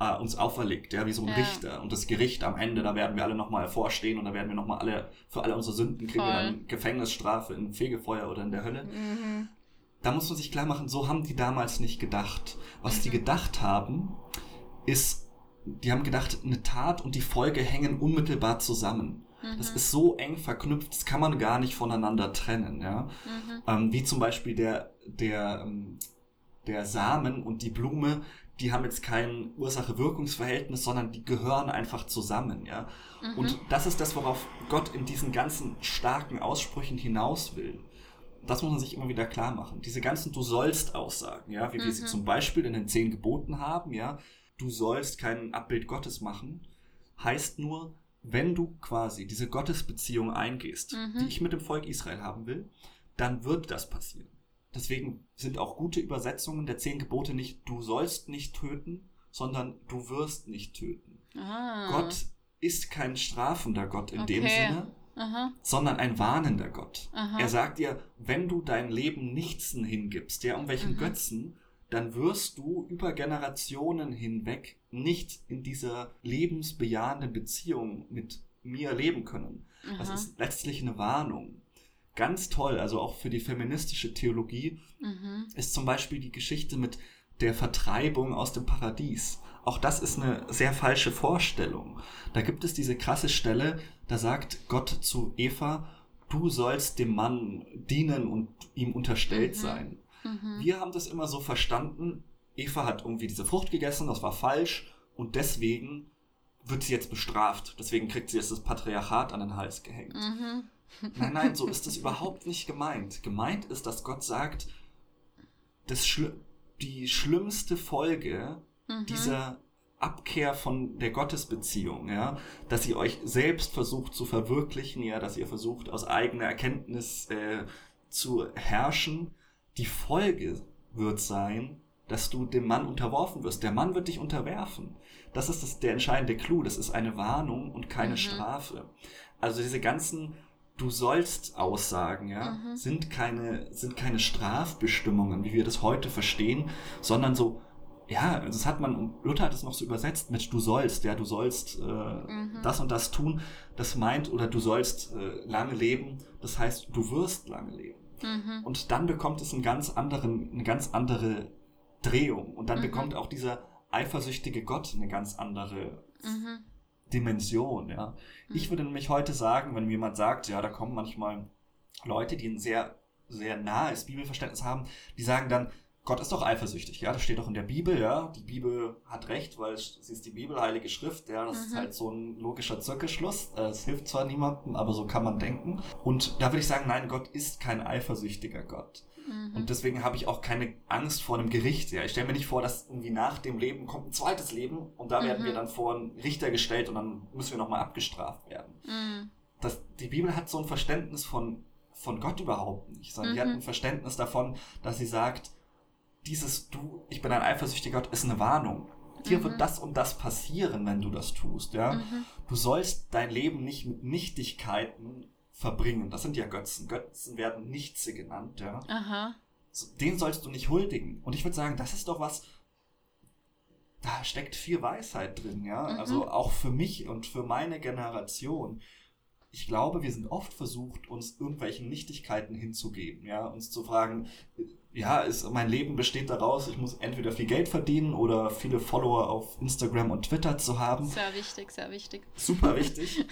äh, uns auferlegt, ja, wie so ein ja. Richter und das Gericht am Ende, da werden wir alle nochmal vorstehen und da werden wir nochmal alle, für alle unsere Sünden kriegen Voll. wir dann Gefängnisstrafe in Fegefeuer oder in der Hölle. Mhm. Da muss man sich klar machen, so haben die damals nicht gedacht. Was mhm. die gedacht haben, ist, die haben gedacht, eine Tat und die Folge hängen unmittelbar zusammen. Das mhm. ist so eng verknüpft, das kann man gar nicht voneinander trennen. Ja? Mhm. Ähm, wie zum Beispiel der, der, ähm, der Samen und die Blume, die haben jetzt kein Ursache-Wirkungsverhältnis, sondern die gehören einfach zusammen. Ja? Mhm. Und das ist das, worauf Gott in diesen ganzen starken Aussprüchen hinaus will. Das muss man sich immer wieder klar machen. Diese ganzen Du sollst Aussagen, ja, wie wir sie mhm. zum Beispiel in den zehn Geboten haben, ja, du sollst kein Abbild Gottes machen, heißt nur, wenn du quasi diese Gottesbeziehung eingehst, mhm. die ich mit dem Volk Israel haben will, dann wird das passieren. Deswegen sind auch gute Übersetzungen der zehn Gebote nicht, du sollst nicht töten, sondern du wirst nicht töten. Ah. Gott ist kein strafender Gott in okay. dem Sinne, Aha. sondern ein warnender Gott. Aha. Er sagt dir, wenn du dein Leben nichtsen hingibst, ja, um welchen mhm. Götzen, dann wirst du über Generationen hinweg nicht in dieser lebensbejahenden Beziehung mit mir leben können. Aha. Das ist letztlich eine Warnung. Ganz toll, also auch für die feministische Theologie, mhm. ist zum Beispiel die Geschichte mit der Vertreibung aus dem Paradies. Auch das ist eine sehr falsche Vorstellung. Da gibt es diese krasse Stelle, da sagt Gott zu Eva, du sollst dem Mann dienen und ihm unterstellt mhm. sein. Mhm. Wir haben das immer so verstanden, Eva hat irgendwie diese Frucht gegessen, das war falsch und deswegen wird sie jetzt bestraft. Deswegen kriegt sie jetzt das Patriarchat an den Hals gehängt. Mhm. Nein, nein, so ist das überhaupt nicht gemeint. Gemeint ist, dass Gott sagt, das Schli die schlimmste Folge mhm. dieser Abkehr von der Gottesbeziehung, ja, dass ihr euch selbst versucht zu verwirklichen, ja, dass ihr versucht aus eigener Erkenntnis äh, zu herrschen, die Folge wird sein, dass du dem Mann unterworfen wirst. Der Mann wird dich unterwerfen. Das ist das, der entscheidende Clou. Das ist eine Warnung und keine mhm. Strafe. Also diese ganzen Du sollst Aussagen, ja, mhm. sind keine, sind keine Strafbestimmungen, wie wir das heute verstehen, sondern so, ja, das hat man, Luther hat es noch so übersetzt mit du sollst, ja, du sollst äh, mhm. das und das tun. Das meint, oder du sollst äh, lange leben, das heißt, du wirst lange leben. Mhm. Und dann bekommt es einen ganz anderen, eine ganz andere Drehung. Und dann mhm. bekommt auch dieser eifersüchtige Gott eine ganz andere mhm. Dimension. Ja. Ich mhm. würde nämlich heute sagen, wenn mir jemand sagt, ja, da kommen manchmal Leute, die ein sehr, sehr nahes Bibelverständnis haben, die sagen dann, Gott ist doch eifersüchtig, ja, das steht doch in der Bibel, ja. Die Bibel hat recht, weil sie ist die Bibel, Heilige Schrift, ja, das mhm. ist halt so ein logischer Zirkelschluss. Es hilft zwar niemandem, aber so kann man denken. Und da würde ich sagen, nein, Gott ist kein eifersüchtiger Gott. Mhm. Und deswegen habe ich auch keine Angst vor einem Gericht. Ja. Ich stelle mir nicht vor, dass irgendwie nach dem Leben kommt ein zweites Leben und da mhm. werden wir mhm. dann vor einen Richter gestellt und dann müssen wir nochmal abgestraft werden. Mhm. Das, die Bibel hat so ein Verständnis von, von Gott überhaupt nicht, sondern die hat ein Verständnis davon, dass sie sagt, dieses Du, ich bin ein eifersüchtiger Gott, ist eine Warnung. Dir mhm. wird das und das passieren, wenn du das tust. Ja? Mhm. Du sollst dein Leben nicht mit Nichtigkeiten verbringen. Das sind ja Götzen. Götzen werden Nichtse genannt. Ja? Aha. Den sollst du nicht huldigen. Und ich würde sagen, das ist doch was, da steckt viel Weisheit drin. Ja? Mhm. Also auch für mich und für meine Generation ich glaube, wir sind oft versucht, uns irgendwelchen Nichtigkeiten hinzugeben, ja, uns zu fragen, ja, ist, mein Leben besteht daraus, ich muss entweder viel Geld verdienen oder viele Follower auf Instagram und Twitter zu haben. Sehr wichtig, sehr wichtig. Super wichtig.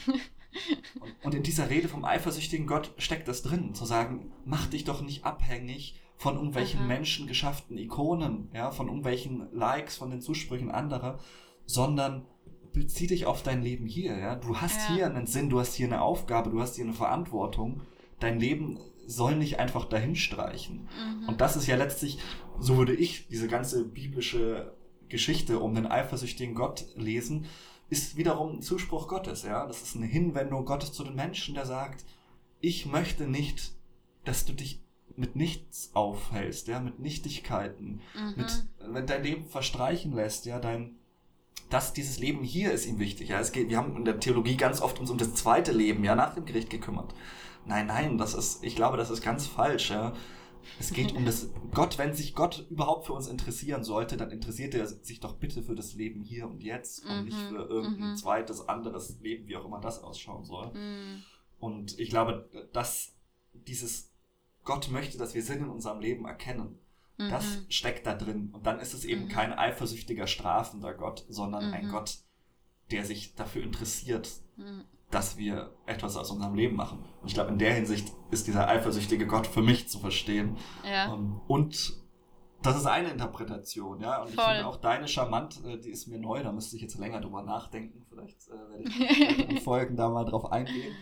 und, und in dieser Rede vom eifersüchtigen Gott steckt das drin, zu sagen, mach dich doch nicht abhängig von irgendwelchen Aha. menschengeschafften Ikonen, ja, von irgendwelchen Likes, von den Zusprüchen anderer, sondern bezieh dich auf dein Leben hier, ja. Du hast ja. hier einen Sinn, du hast hier eine Aufgabe, du hast hier eine Verantwortung. Dein Leben soll nicht einfach dahin streichen. Mhm. Und das ist ja letztlich, so würde ich diese ganze biblische Geschichte um den eifersüchtigen Gott lesen, ist wiederum ein Zuspruch Gottes, ja. Das ist eine Hinwendung Gottes zu den Menschen, der sagt, ich möchte nicht, dass du dich mit nichts aufhältst, ja, mit Nichtigkeiten, mhm. mit, wenn dein Leben verstreichen lässt, ja, dein, dass dieses Leben hier ist ihm wichtig. Ja, es geht, wir haben in der Theologie ganz oft uns um das zweite Leben, ja, nach dem Gericht gekümmert. Nein, nein, das ist, ich glaube, das ist ganz falsch, ja. Es geht um das, Gott, wenn sich Gott überhaupt für uns interessieren sollte, dann interessiert er sich doch bitte für das Leben hier und jetzt und mhm, nicht für irgendein mhm. zweites, anderes Leben, wie auch immer das ausschauen soll. Mhm. Und ich glaube, dass dieses Gott möchte, dass wir Sinn in unserem Leben erkennen. Das mhm. steckt da drin. Und dann ist es eben mhm. kein eifersüchtiger, strafender Gott, sondern ein mhm. Gott, der sich dafür interessiert, mhm. Dass wir etwas aus unserem Leben machen. Und ich glaube, in der Hinsicht ist dieser eifersüchtige Gott für mich zu verstehen. Ja. Ähm, und das ist eine Interpretation, ja. Und Voll. ich finde auch deine charmant, äh, die ist mir neu, da müsste ich jetzt länger drüber nachdenken. Vielleicht äh, werde ich in Folgen da mal drauf eingehen.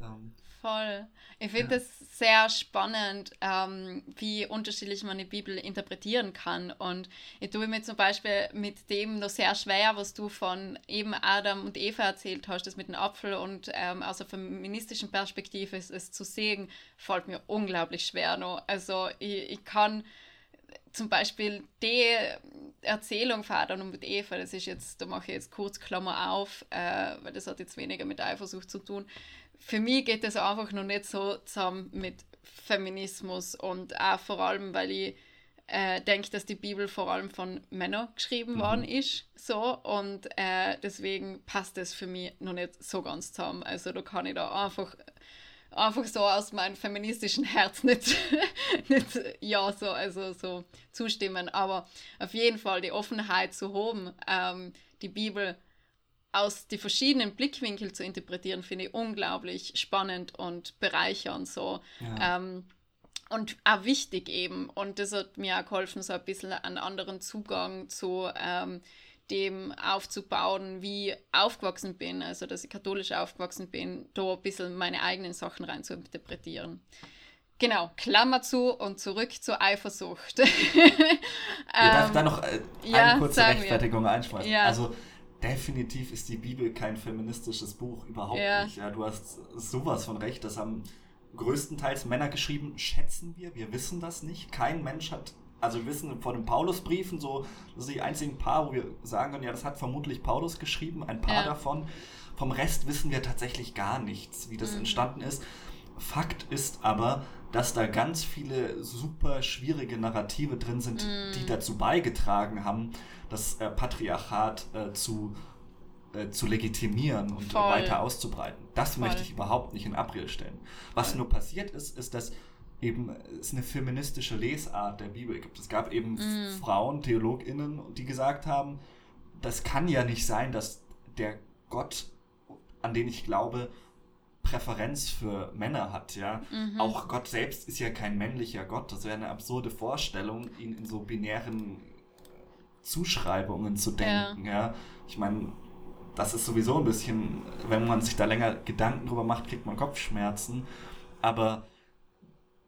Ähm, Voll. Ich finde es ja. sehr spannend, ähm, wie unterschiedlich man die Bibel interpretieren kann. Und ich tue mir zum Beispiel mit dem noch sehr schwer, was du von eben Adam und Eva erzählt hast, das mit dem Apfel und ähm, aus einer feministischen Perspektive ist es zu sehen, fällt mir unglaublich schwer noch. Also ich, ich kann zum Beispiel die Erzählung von Adam und Eva, das ist jetzt, da mache ich jetzt kurz Klammer auf, äh, weil das hat jetzt weniger mit Eifersucht zu tun für mich geht das einfach noch nicht so zusammen mit Feminismus und auch vor allem, weil ich äh, denke, dass die Bibel vor allem von Männern geschrieben mhm. worden ist. So, und äh, deswegen passt das für mich noch nicht so ganz zusammen. Also da kann ich da einfach, einfach so aus meinem feministischen Herz nicht, nicht ja so, also so zustimmen. Aber auf jeden Fall die Offenheit zu haben, ähm, die Bibel aus die verschiedenen Blickwinkel zu interpretieren, finde ich unglaublich spannend und bereichernd so. Ja. Ähm, und auch wichtig eben. Und das hat mir auch geholfen, so ein bisschen einen anderen Zugang zu ähm, dem aufzubauen, wie ich aufgewachsen bin, also dass ich katholisch aufgewachsen bin, da ein bisschen meine eigenen Sachen rein zu interpretieren. Genau, Klammer zu und zurück zur Eifersucht. ich darf ähm, da noch äh, eine ja, kurze Rechtfertigung einschmeißen. Ja. Also definitiv ist die Bibel kein feministisches Buch, überhaupt ja. nicht. Ja, du hast sowas von recht. Das haben größtenteils Männer geschrieben, schätzen wir, wir wissen das nicht. Kein Mensch hat, also wir wissen von den Paulusbriefen, so, das sind die einzigen paar, wo wir sagen können, ja, das hat vermutlich Paulus geschrieben, ein paar ja. davon. Vom Rest wissen wir tatsächlich gar nichts, wie das mhm. entstanden ist. Fakt ist aber, dass da ganz viele super schwierige Narrative drin sind, mm. die dazu beigetragen haben, das äh, Patriarchat äh, zu, äh, zu legitimieren und Voll. weiter auszubreiten. Das Voll. möchte ich überhaupt nicht in Abrede stellen. Was Voll. nur passiert ist, ist, dass eben es eine feministische Lesart der Bibel gibt. Es gab eben mm. Frauen, TheologInnen, die gesagt haben, das kann ja nicht sein, dass der Gott, an den ich glaube, Präferenz für Männer hat, ja. Mhm. Auch Gott selbst ist ja kein männlicher Gott. Das wäre eine absurde Vorstellung, ihn in so binären Zuschreibungen zu denken, ja. ja. Ich meine, das ist sowieso ein bisschen, wenn man sich da länger Gedanken drüber macht, kriegt man Kopfschmerzen. Aber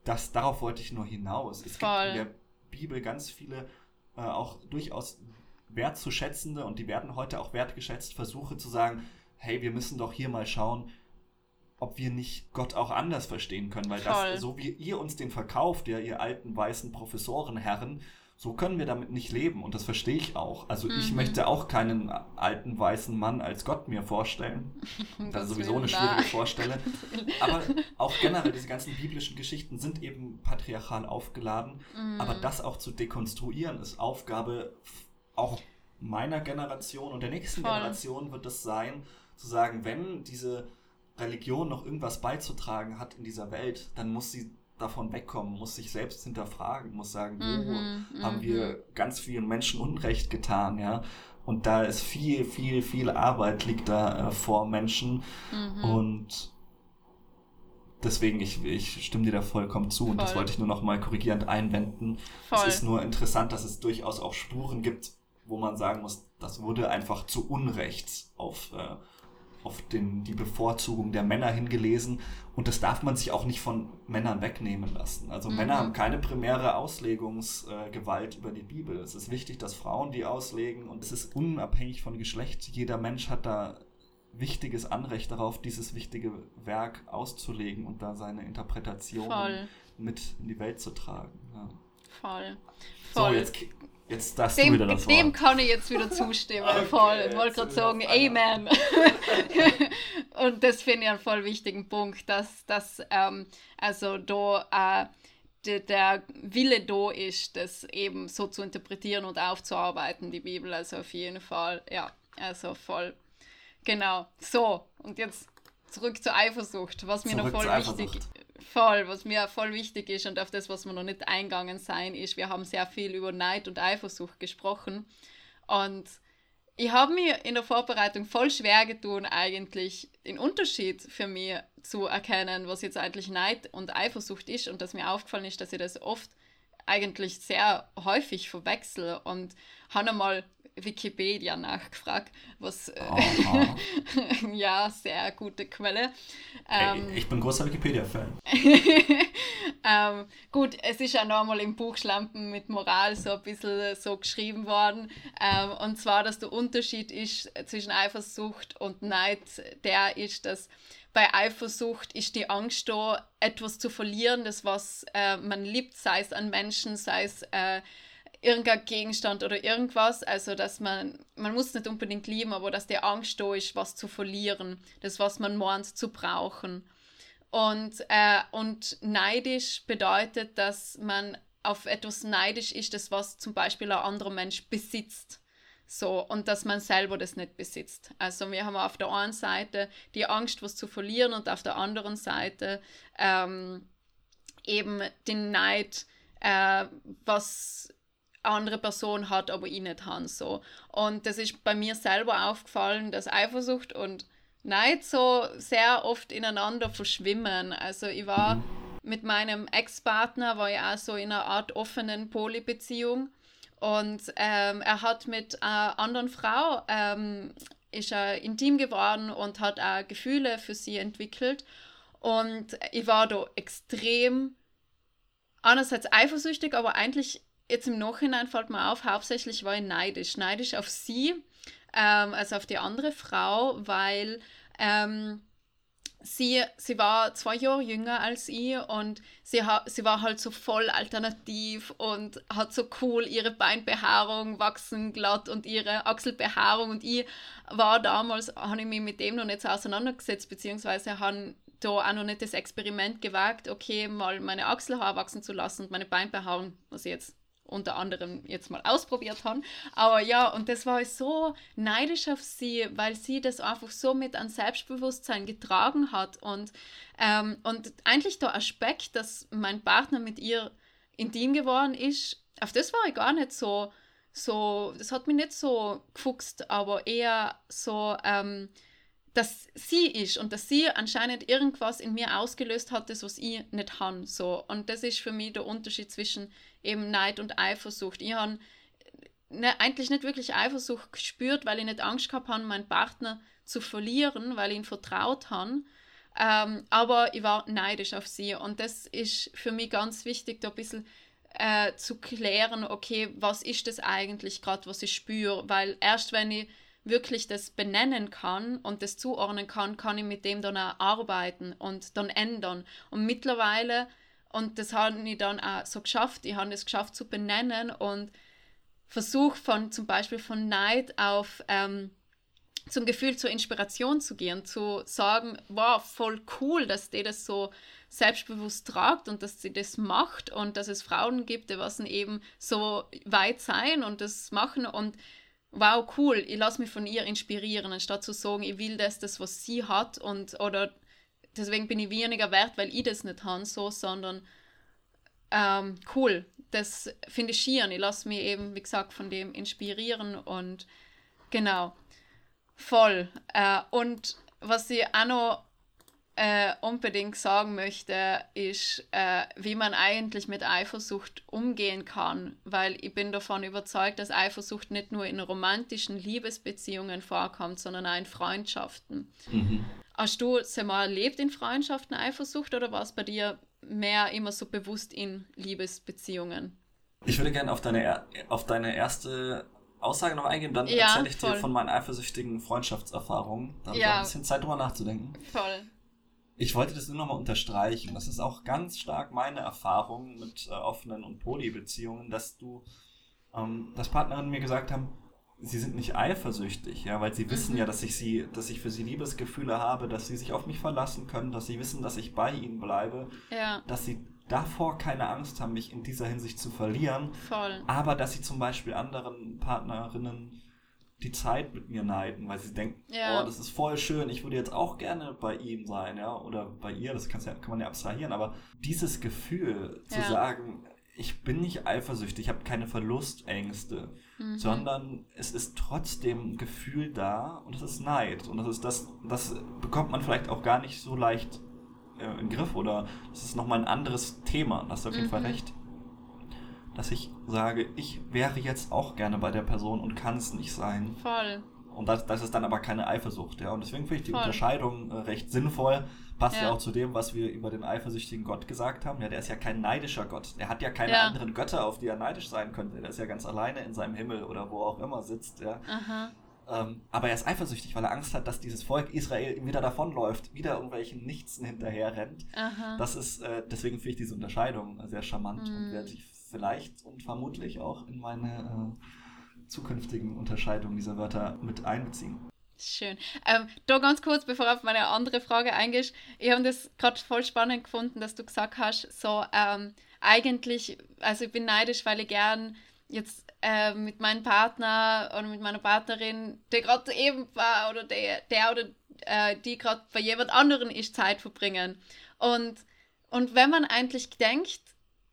das, darauf wollte ich nur hinaus. Es Voll. gibt in der Bibel ganz viele äh, auch durchaus wertzuschätzende und die werden heute auch wertgeschätzt, Versuche zu sagen, hey, wir müssen doch hier mal schauen, ob wir nicht Gott auch anders verstehen können, weil Voll. das, so wie ihr uns den verkauft, ja, ihr alten weißen Professorenherren, so können wir damit nicht leben und das verstehe ich auch. Also ich Mhm. möchte auch keinen alten weißen Mann als Gott mir vorstellen. Das ist sowieso eine schwierige Vorstellung. Aber auch generell diese ganzen biblischen Geschichten sind eben patriarchal aufgeladen. Mhm. Aber das auch zu dekonstruieren ist Aufgabe auch meiner Generation und der nächsten Voll. Generation wird es sein, zu sagen, wenn diese Religion noch irgendwas beizutragen hat in dieser Welt, dann muss sie davon wegkommen, muss sich selbst hinterfragen, muss sagen, wo Mhm, haben mhm. wir ganz vielen Menschen Unrecht getan, ja. Und da ist viel, viel, viel Arbeit liegt da äh, vor Menschen Mhm. und deswegen, ich, ich stimme dir da vollkommen zu und das Voll. wollte ich nur noch mal korrigierend einwenden. Voll. Es ist nur interessant, dass es durchaus auch Spuren gibt, wo man sagen muss, das wurde einfach zu Unrecht auf, äh, auf den, die Bevorzugung der Männer hingelesen und das darf man sich auch nicht von Männern wegnehmen lassen. Also Mhm. Männer haben keine primäre Auslegungsgewalt äh, über die Bibel. Es ist wichtig, dass Frauen die auslegen und es ist unabhängig von Geschlecht. Jeder Mensch hat da wichtiges Anrecht darauf, dieses wichtige Werk auszulegen und da seine Interpretation mit in die Welt zu tragen. Ja. Voll. So, Voll. jetzt, jetzt darfst dem, du wieder das dem Wort. kann ich jetzt wieder zustimmen. Okay, voll. Ich wollte gerade sagen. Amen. Und das finde ich einen voll wichtigen Punkt, dass, dass ähm, also da äh, de, der Wille da ist, das eben so zu interpretieren und aufzuarbeiten, die Bibel. Also auf jeden Fall, ja, also voll. Genau. So, und jetzt zurück zur Eifersucht, was mir noch voll wichtig. Voll, was mir voll wichtig ist und auf das, was wir noch nicht eingegangen sein, ist, wir haben sehr viel über Neid und Eifersucht gesprochen. Und ich habe mir in der Vorbereitung voll schwer getan, eigentlich den Unterschied für mich zu erkennen, was jetzt eigentlich Neid und Eifersucht ist. Und dass mir aufgefallen ist, dass ich das oft eigentlich sehr häufig verwechsel und habe einmal Wikipedia nachgefragt, was äh, ja sehr gute Quelle. Ähm, ich bin großer Wikipedia-Fan. ähm, gut, es ist ja nochmal im Buch Schlampen mit Moral so ein bisschen so geschrieben worden. Ähm, und zwar, dass der Unterschied ist zwischen Eifersucht und Neid, der ist, dass bei Eifersucht ist die Angst da, etwas zu verlieren, das was äh, man liebt, sei es an Menschen, sei es äh, irgendein Gegenstand oder irgendwas. Also, dass man, man muss nicht unbedingt lieben, aber dass die Angst da ist, was zu verlieren, das, was man meint zu brauchen. Und, äh, und neidisch bedeutet, dass man auf etwas neidisch ist, das was zum Beispiel ein anderer Mensch besitzt. So, und dass man selber das nicht besitzt. Also wir haben auf der einen Seite die Angst, was zu verlieren und auf der anderen Seite ähm, eben den Neid, äh, was andere Person hat, aber ich nicht habe. So. Und das ist bei mir selber aufgefallen, dass Eifersucht und Neid so sehr oft ineinander verschwimmen. Also ich war mit meinem Ex-Partner, war ich auch so in einer Art offenen Polybeziehung und ähm, er hat mit einer anderen Frau ähm, ist er intim geworden und hat auch Gefühle für sie entwickelt und ich war da extrem einerseits eifersüchtig, aber eigentlich jetzt im Nachhinein fällt mir auf, hauptsächlich war ich neidisch. Neidisch auf sie, ähm, also auf die andere Frau, weil ähm, sie, sie war zwei Jahre jünger als ich und sie, sie war halt so voll alternativ und hat so cool ihre Beinbehaarung wachsen glatt und ihre Achselbehaarung und ich war damals, habe ich mich mit dem noch nicht so auseinandergesetzt, beziehungsweise habe da auch noch nicht das Experiment gewagt, okay, mal meine Achselhaar wachsen zu lassen und meine Beinbehaarung, was ich jetzt unter anderem jetzt mal ausprobiert haben. Aber ja, und das war ich so neidisch auf sie, weil sie das einfach so mit an Selbstbewusstsein getragen hat. Und, ähm, und eigentlich der Aspekt, dass mein Partner mit ihr intim geworden ist, auf das war ich gar nicht so, so das hat mich nicht so gefuchst, aber eher so, ähm, dass sie ist und dass sie anscheinend irgendwas in mir ausgelöst hat, das was ich nicht habe. So. Und das ist für mich der Unterschied zwischen eben Neid und Eifersucht. Ich habe ne, eigentlich nicht wirklich Eifersucht gespürt, weil ich nicht Angst gehabt habe, meinen Partner zu verlieren, weil ich ihn vertraut habe. Ähm, aber ich war neidisch auf sie und das ist für mich ganz wichtig, da ein bisschen äh, zu klären, okay, was ist das eigentlich gerade, was ich spüre, weil erst wenn ich wirklich das benennen kann und das zuordnen kann, kann ich mit dem dann auch arbeiten und dann ändern. Und mittlerweile, und das habe ich dann auch so geschafft, ich habe es geschafft zu benennen und versuche von zum Beispiel von Neid auf ähm, zum Gefühl zur Inspiration zu gehen, zu sagen, wow, voll cool, dass die das so selbstbewusst tragt und dass sie das macht und dass es Frauen gibt, die was eben so weit sein und das machen und wow, cool, ich lasse mich von ihr inspirieren, anstatt zu sagen, ich will das, das, was sie hat und oder deswegen bin ich weniger wert, weil ich das nicht habe, so, sondern ähm, cool, das finde ich schieren. Ich lasse mich eben, wie gesagt, von dem inspirieren und genau, voll. Äh, und was ich auch noch äh, unbedingt sagen möchte, ist, äh, wie man eigentlich mit Eifersucht umgehen kann, weil ich bin davon überzeugt, dass Eifersucht nicht nur in romantischen Liebesbeziehungen vorkommt, sondern auch in Freundschaften. Mhm. Hast du es mal erlebt in Freundschaften Eifersucht oder war es bei dir mehr immer so bewusst in Liebesbeziehungen? Ich würde gerne auf deine, auf deine erste Aussage noch eingehen, dann ja, erzähle ich voll. dir von meinen eifersüchtigen Freundschaftserfahrungen. Da habe ja. ich ein bisschen Zeit drüber nachzudenken. Voll. Ich wollte das nur nochmal unterstreichen. Das ist auch ganz stark meine Erfahrung mit äh, offenen und Polybeziehungen, dass du, ähm, dass Partnerinnen mir gesagt haben, sie sind nicht eifersüchtig, ja, weil sie wissen mhm. ja, dass ich sie, dass ich für sie Liebesgefühle habe, dass sie sich auf mich verlassen können, dass sie wissen, dass ich bei ihnen bleibe, ja. dass sie davor keine Angst haben, mich in dieser Hinsicht zu verlieren, Voll. aber dass sie zum Beispiel anderen Partnerinnen die Zeit mit mir neiden, weil sie denken, ja. oh, das ist voll schön, ich würde jetzt auch gerne bei ihm sein, ja, oder bei ihr, das ja, kann man ja abstrahieren, aber dieses Gefühl zu sagen, ich bin nicht eifersüchtig, ich habe keine Verlustängste, mhm. sondern es ist trotzdem Gefühl da und es ist Neid und das ist das, das bekommt man vielleicht auch gar nicht so leicht äh, in den Griff oder das ist nochmal ein anderes Thema, hast du auf jeden mhm. Fall recht dass ich sage, ich wäre jetzt auch gerne bei der Person und kann es nicht sein. Voll. Und das, das ist dann aber keine Eifersucht, ja. Und deswegen finde ich die Voll. Unterscheidung äh, recht sinnvoll. Passt ja. ja. auch zu dem, was wir über den eifersüchtigen Gott gesagt haben. Ja, der ist ja kein neidischer Gott. Der hat ja keine ja. anderen Götter, auf die er neidisch sein könnte. Der ist ja ganz alleine in seinem Himmel oder wo auch immer sitzt, ja. Ähm, aber er ist eifersüchtig, weil er Angst hat, dass dieses Volk Israel ihm wieder davonläuft, wieder irgendwelchen Nichtsen hinterher rennt. Aha. Das ist, äh, deswegen finde ich diese Unterscheidung sehr charmant mm. und ich vielleicht und vermutlich auch in meine äh, zukünftigen Unterscheidungen dieser Wörter mit einbeziehen. Schön. Ähm, da ganz kurz, bevor auf meine andere Frage eingehst. Ich habe das gerade voll spannend gefunden, dass du gesagt hast, so ähm, eigentlich, also ich bin neidisch, weil ich gern jetzt äh, mit meinem Partner oder mit meiner Partnerin, der gerade eben war oder der, der oder äh, die gerade bei jemand anderen ist, Zeit verbringen. Und, und wenn man eigentlich denkt,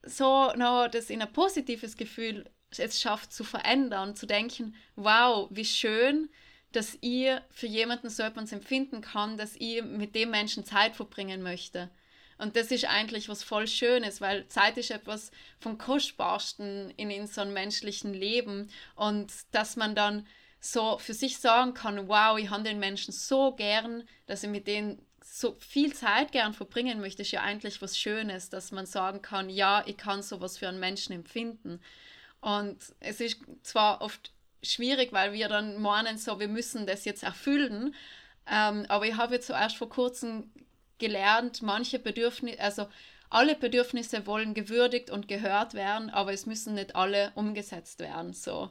so noch das in ein positives Gefühl es schafft zu verändern, zu denken, wow, wie schön, dass ihr für jemanden so etwas empfinden kann, dass ihr mit dem Menschen Zeit verbringen möchte. Und das ist eigentlich was voll Schönes, weil Zeit ist etwas vom Kostbarsten in unserem menschlichen Leben und dass man dann so für sich sagen kann, wow, ich habe den Menschen so gern, dass ich mit denen so viel Zeit gern verbringen möchte, ist ja eigentlich was Schönes, dass man sagen kann, ja, ich kann sowas für einen Menschen empfinden. Und es ist zwar oft schwierig, weil wir dann meinen, so, wir müssen das jetzt erfüllen, ähm, aber ich habe jetzt zuerst vor kurzem gelernt, manche Bedürfnisse, also alle Bedürfnisse wollen gewürdigt und gehört werden, aber es müssen nicht alle umgesetzt werden. So.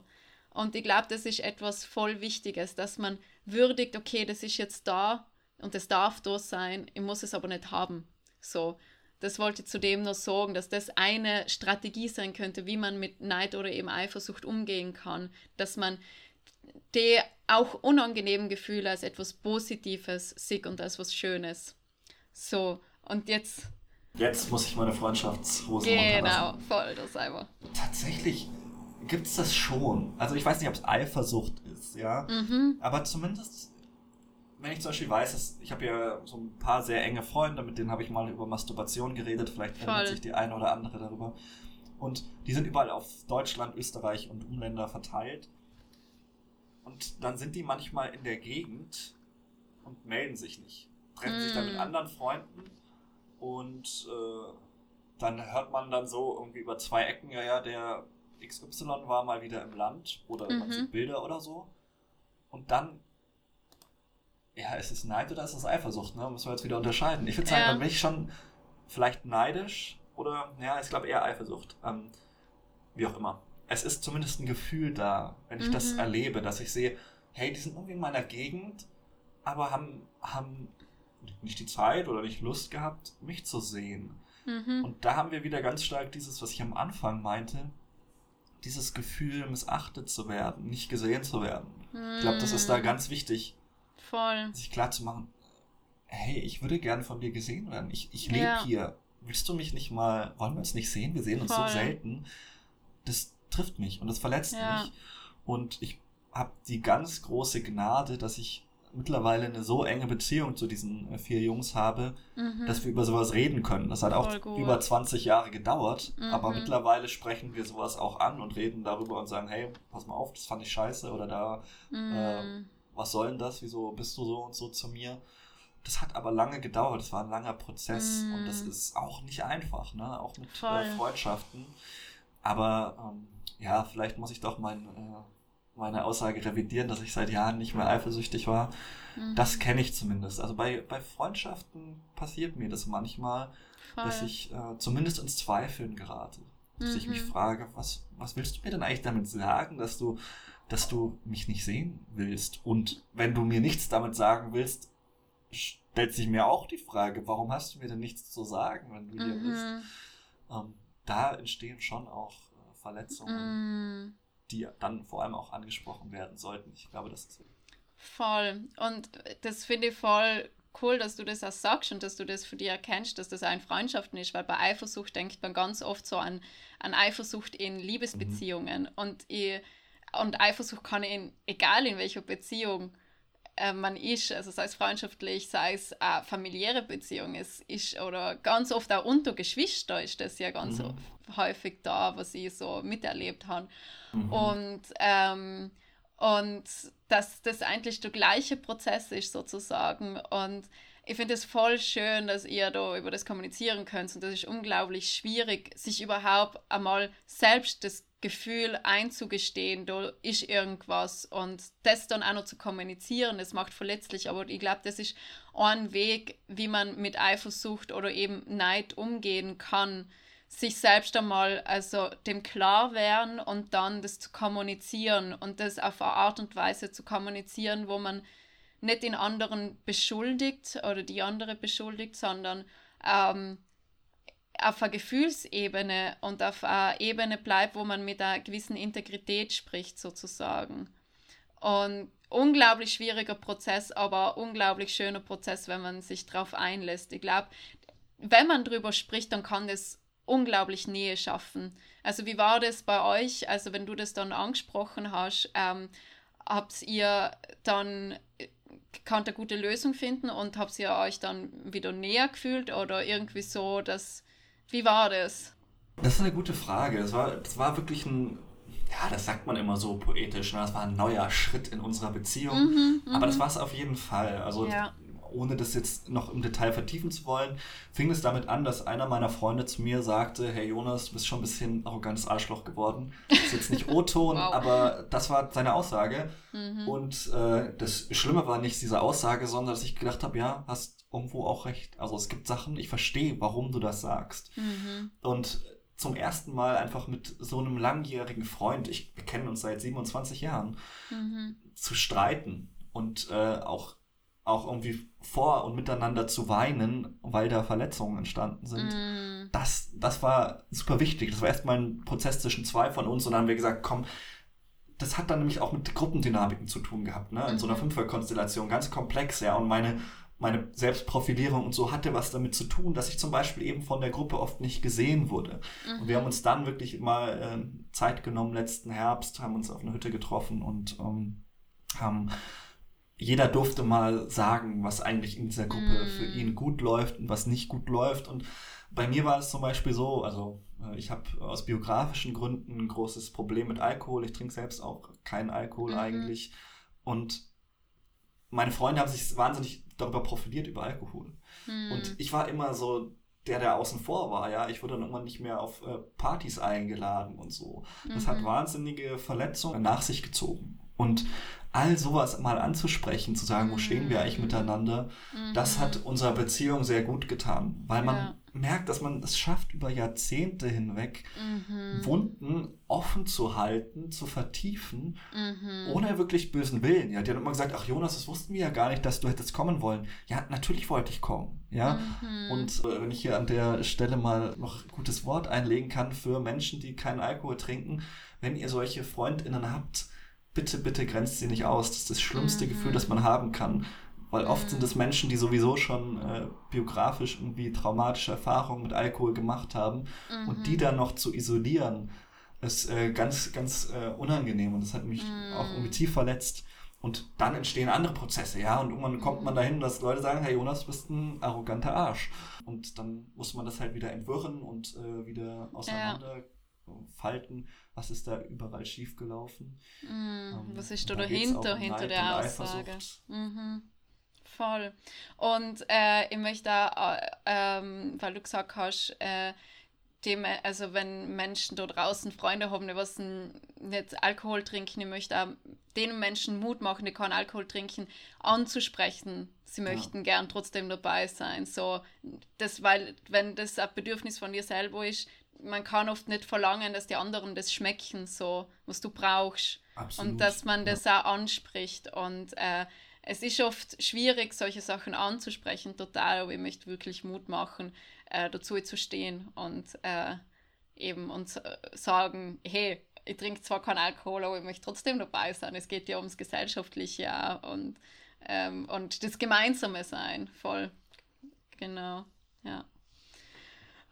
Und ich glaube, das ist etwas voll Wichtiges, dass man würdigt, okay, das ist jetzt da, und es darf da sein, ich muss es aber nicht haben. So, das wollte ich zudem noch sagen, dass das eine Strategie sein könnte, wie man mit Neid oder eben Eifersucht umgehen kann, dass man die auch unangenehmen Gefühle als etwas Positives sieht und als was Schönes. So, und jetzt. Jetzt muss ich meine Freundschaftshose Genau, voll, das einfach. Tatsächlich gibt es das schon. Also ich weiß nicht, ob es Eifersucht ist, ja. Mhm. Aber zumindest wenn ich zum Beispiel weiß, dass ich habe ja so ein paar sehr enge Freunde, mit denen habe ich mal über Masturbation geredet, vielleicht Voll. erinnert sich die eine oder andere darüber. Und die sind überall auf Deutschland, Österreich und Umländer verteilt. Und dann sind die manchmal in der Gegend und melden sich nicht. Treffen mm. sich dann mit hm. anderen Freunden und äh, dann hört man dann so irgendwie über zwei Ecken, ja, ja, der XY war mal wieder im Land oder mhm. man sieht Bilder oder so. Und dann, ja, ist es Neid oder ist es Eifersucht, ne? Müssen wir jetzt wieder unterscheiden. Ich würde sagen, ja. dann bin ich schon vielleicht neidisch oder, ja, ich glaube eher Eifersucht. Ähm, wie auch immer. Es ist zumindest ein Gefühl da, wenn ich mhm. das erlebe, dass ich sehe, hey, die sind irgendwie in meiner Gegend, aber haben, haben nicht die Zeit oder nicht Lust gehabt, mich zu sehen. Mhm. Und da haben wir wieder ganz stark dieses, was ich am Anfang meinte, dieses Gefühl, missachtet zu werden, nicht gesehen zu werden. Mhm. Ich glaube, das ist da mhm. ganz wichtig, Voll. sich klar zu machen, hey, ich würde gerne von dir gesehen werden. Ich, ich lebe ja. hier. Willst du mich nicht mal, wollen wir uns nicht sehen? Wir sehen uns Voll. so selten. Das trifft mich und das verletzt ja. mich. Und ich habe die ganz große Gnade, dass ich mittlerweile eine so enge Beziehung zu diesen äh, vier Jungs habe, mhm. dass wir über sowas reden können. Das hat auch über 20 Jahre gedauert, mhm. aber mittlerweile sprechen wir sowas auch an und reden darüber und sagen, hey, pass mal auf, das fand ich scheiße oder da, mhm. äh, was soll denn das, wieso bist du so und so zu mir? Das hat aber lange gedauert, das war ein langer Prozess und das mhm. ist auch nicht einfach, ne? auch mit äh, Freundschaften. Aber ähm, ja, vielleicht muss ich doch mein... Äh, meine Aussage revidieren, dass ich seit Jahren nicht mehr eifersüchtig war. Mhm. Das kenne ich zumindest. Also bei, bei Freundschaften passiert mir das manchmal, Voll. dass ich äh, zumindest ins Zweifeln gerate. Dass mhm. ich mich mhm. frage, was, was willst du mir denn eigentlich damit sagen, dass du, dass du mich nicht sehen willst? Und wenn du mir nichts damit sagen willst, stellt sich mir auch die Frage, warum hast du mir denn nichts zu sagen, wenn du hier mhm. bist? Ähm, da entstehen schon auch äh, Verletzungen. Mhm die dann vor allem auch angesprochen werden sollten. Ich glaube, das ist. Voll. Und das finde ich voll cool, dass du das auch sagst und dass du das für dich erkennst, dass das auch in Freundschaften ist, weil bei Eifersucht denkt man ganz oft so an, an Eifersucht in Liebesbeziehungen. Mhm. Und, ich, und Eifersucht kann in, egal in welcher Beziehung äh, man ist, also sei es freundschaftlich, sei es eine familiäre Beziehung ist, ist oder ganz oft auch unter Geschwister ist das ja ganz mhm. häufig da, was ich so miterlebt habe. Mhm. Und, ähm, und dass das eigentlich der gleiche Prozess ist sozusagen. Und ich finde es voll schön, dass ihr da über das kommunizieren könnt. Und das ist unglaublich schwierig, sich überhaupt einmal selbst das Gefühl einzugestehen, da ist irgendwas und das dann auch noch zu kommunizieren, das macht verletzlich, aber ich glaube, das ist ein Weg, wie man mit Eifersucht oder eben Neid umgehen kann, sich selbst einmal also dem klar werden und dann das zu kommunizieren und das auf eine Art und Weise zu kommunizieren, wo man nicht den anderen beschuldigt oder die andere beschuldigt, sondern ähm, auf einer Gefühlsebene und auf einer Ebene bleibt, wo man mit einer gewissen Integrität spricht, sozusagen. Und unglaublich schwieriger Prozess, aber unglaublich schöner Prozess, wenn man sich darauf einlässt. Ich glaube, wenn man darüber spricht, dann kann das unglaublich Nähe schaffen. Also wie war das bei euch? Also wenn du das dann angesprochen hast, ähm, habt ihr dann kann eine gute Lösung finden und habt ihr euch dann wieder näher gefühlt oder irgendwie so, dass wie war das? Das ist eine gute Frage. Es war, das war wirklich ein, ja, das sagt man immer so poetisch, ne? das war ein neuer Schritt in unserer Beziehung. Mhm, Aber das mhm. war es auf jeden Fall. Also ja ohne das jetzt noch im Detail vertiefen zu wollen, fing es damit an, dass einer meiner Freunde zu mir sagte, hey Jonas, du bist schon ein bisschen arrogantes Arschloch geworden. Das ist jetzt nicht O-Ton, wow. aber das war seine Aussage. Mhm. Und äh, das Schlimme war nicht diese Aussage, sondern dass ich gedacht habe, ja, hast irgendwo auch recht. Also es gibt Sachen, ich verstehe, warum du das sagst. Mhm. Und zum ersten Mal einfach mit so einem langjährigen Freund, ich, wir kennen uns seit 27 Jahren, mhm. zu streiten und äh, auch auch irgendwie vor und miteinander zu weinen, weil da Verletzungen entstanden sind. Mm. Das, das war super wichtig. Das war erstmal ein Prozess zwischen zwei von uns und dann haben wir gesagt, komm, das hat dann nämlich auch mit Gruppendynamiken zu tun gehabt, ne? In mhm. so einer mhm. Fünferkonstellation, ganz komplex, ja. Und meine, meine Selbstprofilierung und so hatte was damit zu tun, dass ich zum Beispiel eben von der Gruppe oft nicht gesehen wurde. Mhm. Und wir haben uns dann wirklich mal äh, Zeit genommen, letzten Herbst, haben uns auf einer Hütte getroffen und ähm, haben jeder durfte mal sagen, was eigentlich in dieser Gruppe Mm. für ihn gut läuft und was nicht gut läuft. Und bei mir war es zum Beispiel so, also äh, ich habe aus biografischen Gründen ein großes Problem mit Alkohol. Ich trinke selbst auch keinen Alkohol Mhm. eigentlich. Und meine Freunde haben sich wahnsinnig darüber profiliert über Alkohol. Hm. Und ich war immer so der, der außen vor war, ja. Ich wurde dann irgendwann nicht mehr auf äh, Partys eingeladen und so. Das hat Mhm. wahnsinnige Verletzungen nach sich gezogen. Und all sowas mal anzusprechen, zu sagen, wo stehen wir eigentlich Mhm. miteinander, das Mhm. hat unserer Beziehung sehr gut getan, weil man Ja. Merkt, dass man es schafft, über Jahrzehnte hinweg Mhm. Wunden offen zu halten, zu vertiefen, Mhm. ohne wirklich bösen Willen. Ja, die haben immer gesagt, ach Jonas, das wussten wir ja gar nicht, dass du hättest kommen wollen. Ja, natürlich wollte ich kommen. Ja, Mhm. und äh, wenn ich hier an der Stelle mal noch ein gutes Wort einlegen kann für Menschen, die keinen Alkohol trinken, wenn ihr solche FreundInnen habt, bitte, bitte grenzt sie nicht aus. Das ist das schlimmste Mhm. Gefühl, das man haben kann. Weil oft Mhm. sind es Menschen, die sowieso schon äh, biografisch irgendwie traumatische Erfahrungen mit Alkohol gemacht haben. Und die Mhm. dann noch zu isolieren, ist äh, ganz, ganz äh, unangenehm. Und das hat mich Mhm. auch irgendwie tief verletzt. Und dann entstehen andere Prozesse, ja. Und irgendwann kommt man dahin, dass Leute sagen, hey Jonas, du bist ein arroganter Arsch. Und dann muss man das halt wieder entwirren und äh, wieder auseinander falten. Was ist da überall schiefgelaufen? Mhm. Ähm, Was ist da dahinter, um hinter der Aussage? Mhm. Voll. Und äh, ich möchte auch, äh, ähm, weil du gesagt hast, äh, dem, also wenn Menschen da draußen Freunde haben, die was n- nicht Alkohol trinken, ich möchte auch den Menschen Mut machen, die keinen Alkohol trinken, anzusprechen. Sie Ja. möchten gern trotzdem dabei sein. So, das, weil, wenn das ein Bedürfnis von dir selber ist, man kann oft nicht verlangen, dass die anderen das schmecken, so, was du brauchst. Absolut. Und dass man Ja. das auch anspricht. Und äh, es ist oft schwierig, solche Sachen anzusprechen, total, aber ich möchte wirklich Mut machen, äh, dazu zu stehen und äh, eben und äh, sagen, hey, ich trinke zwar keinen Alkohol, aber ich möchte trotzdem dabei sein. Es geht ja ums Gesellschaftliche auch und, ähm, und das Gemeinsame sein, voll. Genau, ja.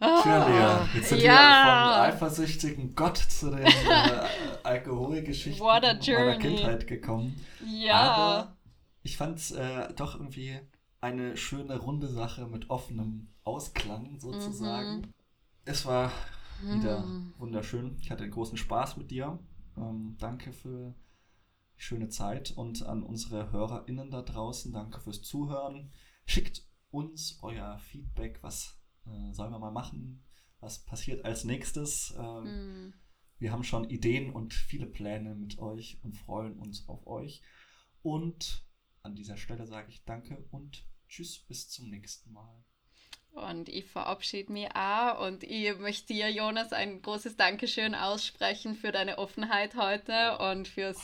Tja, Ah, Lea, jetzt sind ja. wir vom eifersüchtigen Gott zu den äh, Alkoholgeschichten meiner. Kindheit gekommen. Ja. Aber ich fand es äh, doch irgendwie eine schöne runde Sache mit offenem Ausklang sozusagen. Es war wieder Mhm. wunderschön. Ich hatte großen Spaß mit dir. Ähm, danke für die schöne Zeit und an unsere HörerInnen da draußen, danke fürs Zuhören. Schickt uns euer Feedback, was äh, sollen wir mal machen, was passiert als nächstes. Ähm, Mhm. wir haben schon Ideen und viele Pläne mit euch und freuen uns auf euch. Und an dieser Stelle sage ich danke und tschüss, bis zum nächsten Mal. Und ich verabschiede mich auch und ich möchte dir, Jonas, ein großes Dankeschön aussprechen für deine Offenheit heute und fürs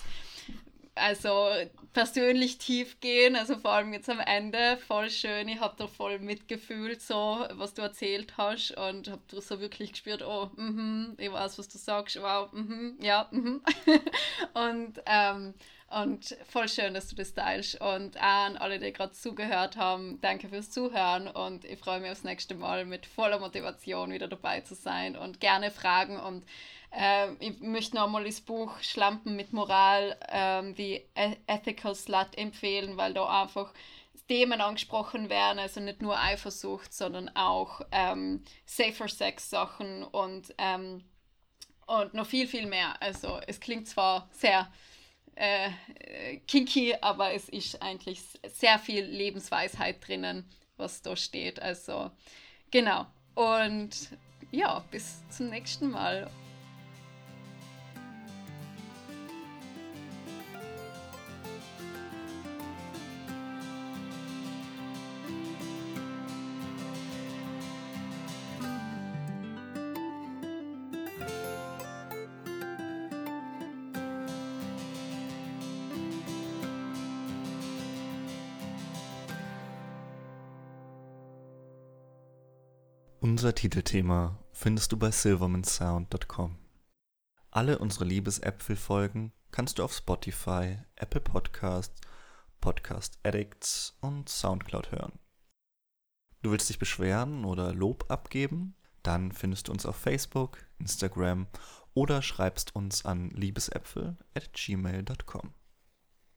also persönlich tief gehen, also vor allem jetzt am Ende, voll schön. Ich habe da voll mitgefühlt, so was du erzählt hast und habe so wirklich gespürt, oh, mhm, ich weiß, was du sagst, wow, mhm, ja, mhm. und ähm, und voll schön, dass du das teilst. Und auch an alle, die gerade zugehört haben, danke fürs Zuhören. Und ich freue mich aufs nächste Mal mit voller Motivation wieder dabei zu sein und gerne Fragen. Und ähm, ich möchte nochmal das Buch Schlampen mit Moral, ähm, die E- Ethical Slut empfehlen, weil da einfach Themen angesprochen werden, also nicht nur Eifersucht, sondern auch ähm, Safer Sex Sachen und, ähm, und noch viel, viel mehr. Also es klingt zwar sehr äh, äh, kinky, aber es ist eigentlich sehr viel Lebensweisheit drinnen, was da steht. Also genau. Und ja, bis zum nächsten Mal. Unser Titelthema findest du bei silvermansound.com. Alle unsere Liebesäpfel-Folgen kannst du auf Spotify, Apple Podcasts, Podcast Addicts und Soundcloud hören. Du willst dich beschweren oder Lob abgeben? Dann findest du uns auf Facebook, Instagram oder schreibst uns an liebesäpfel at gmail.com.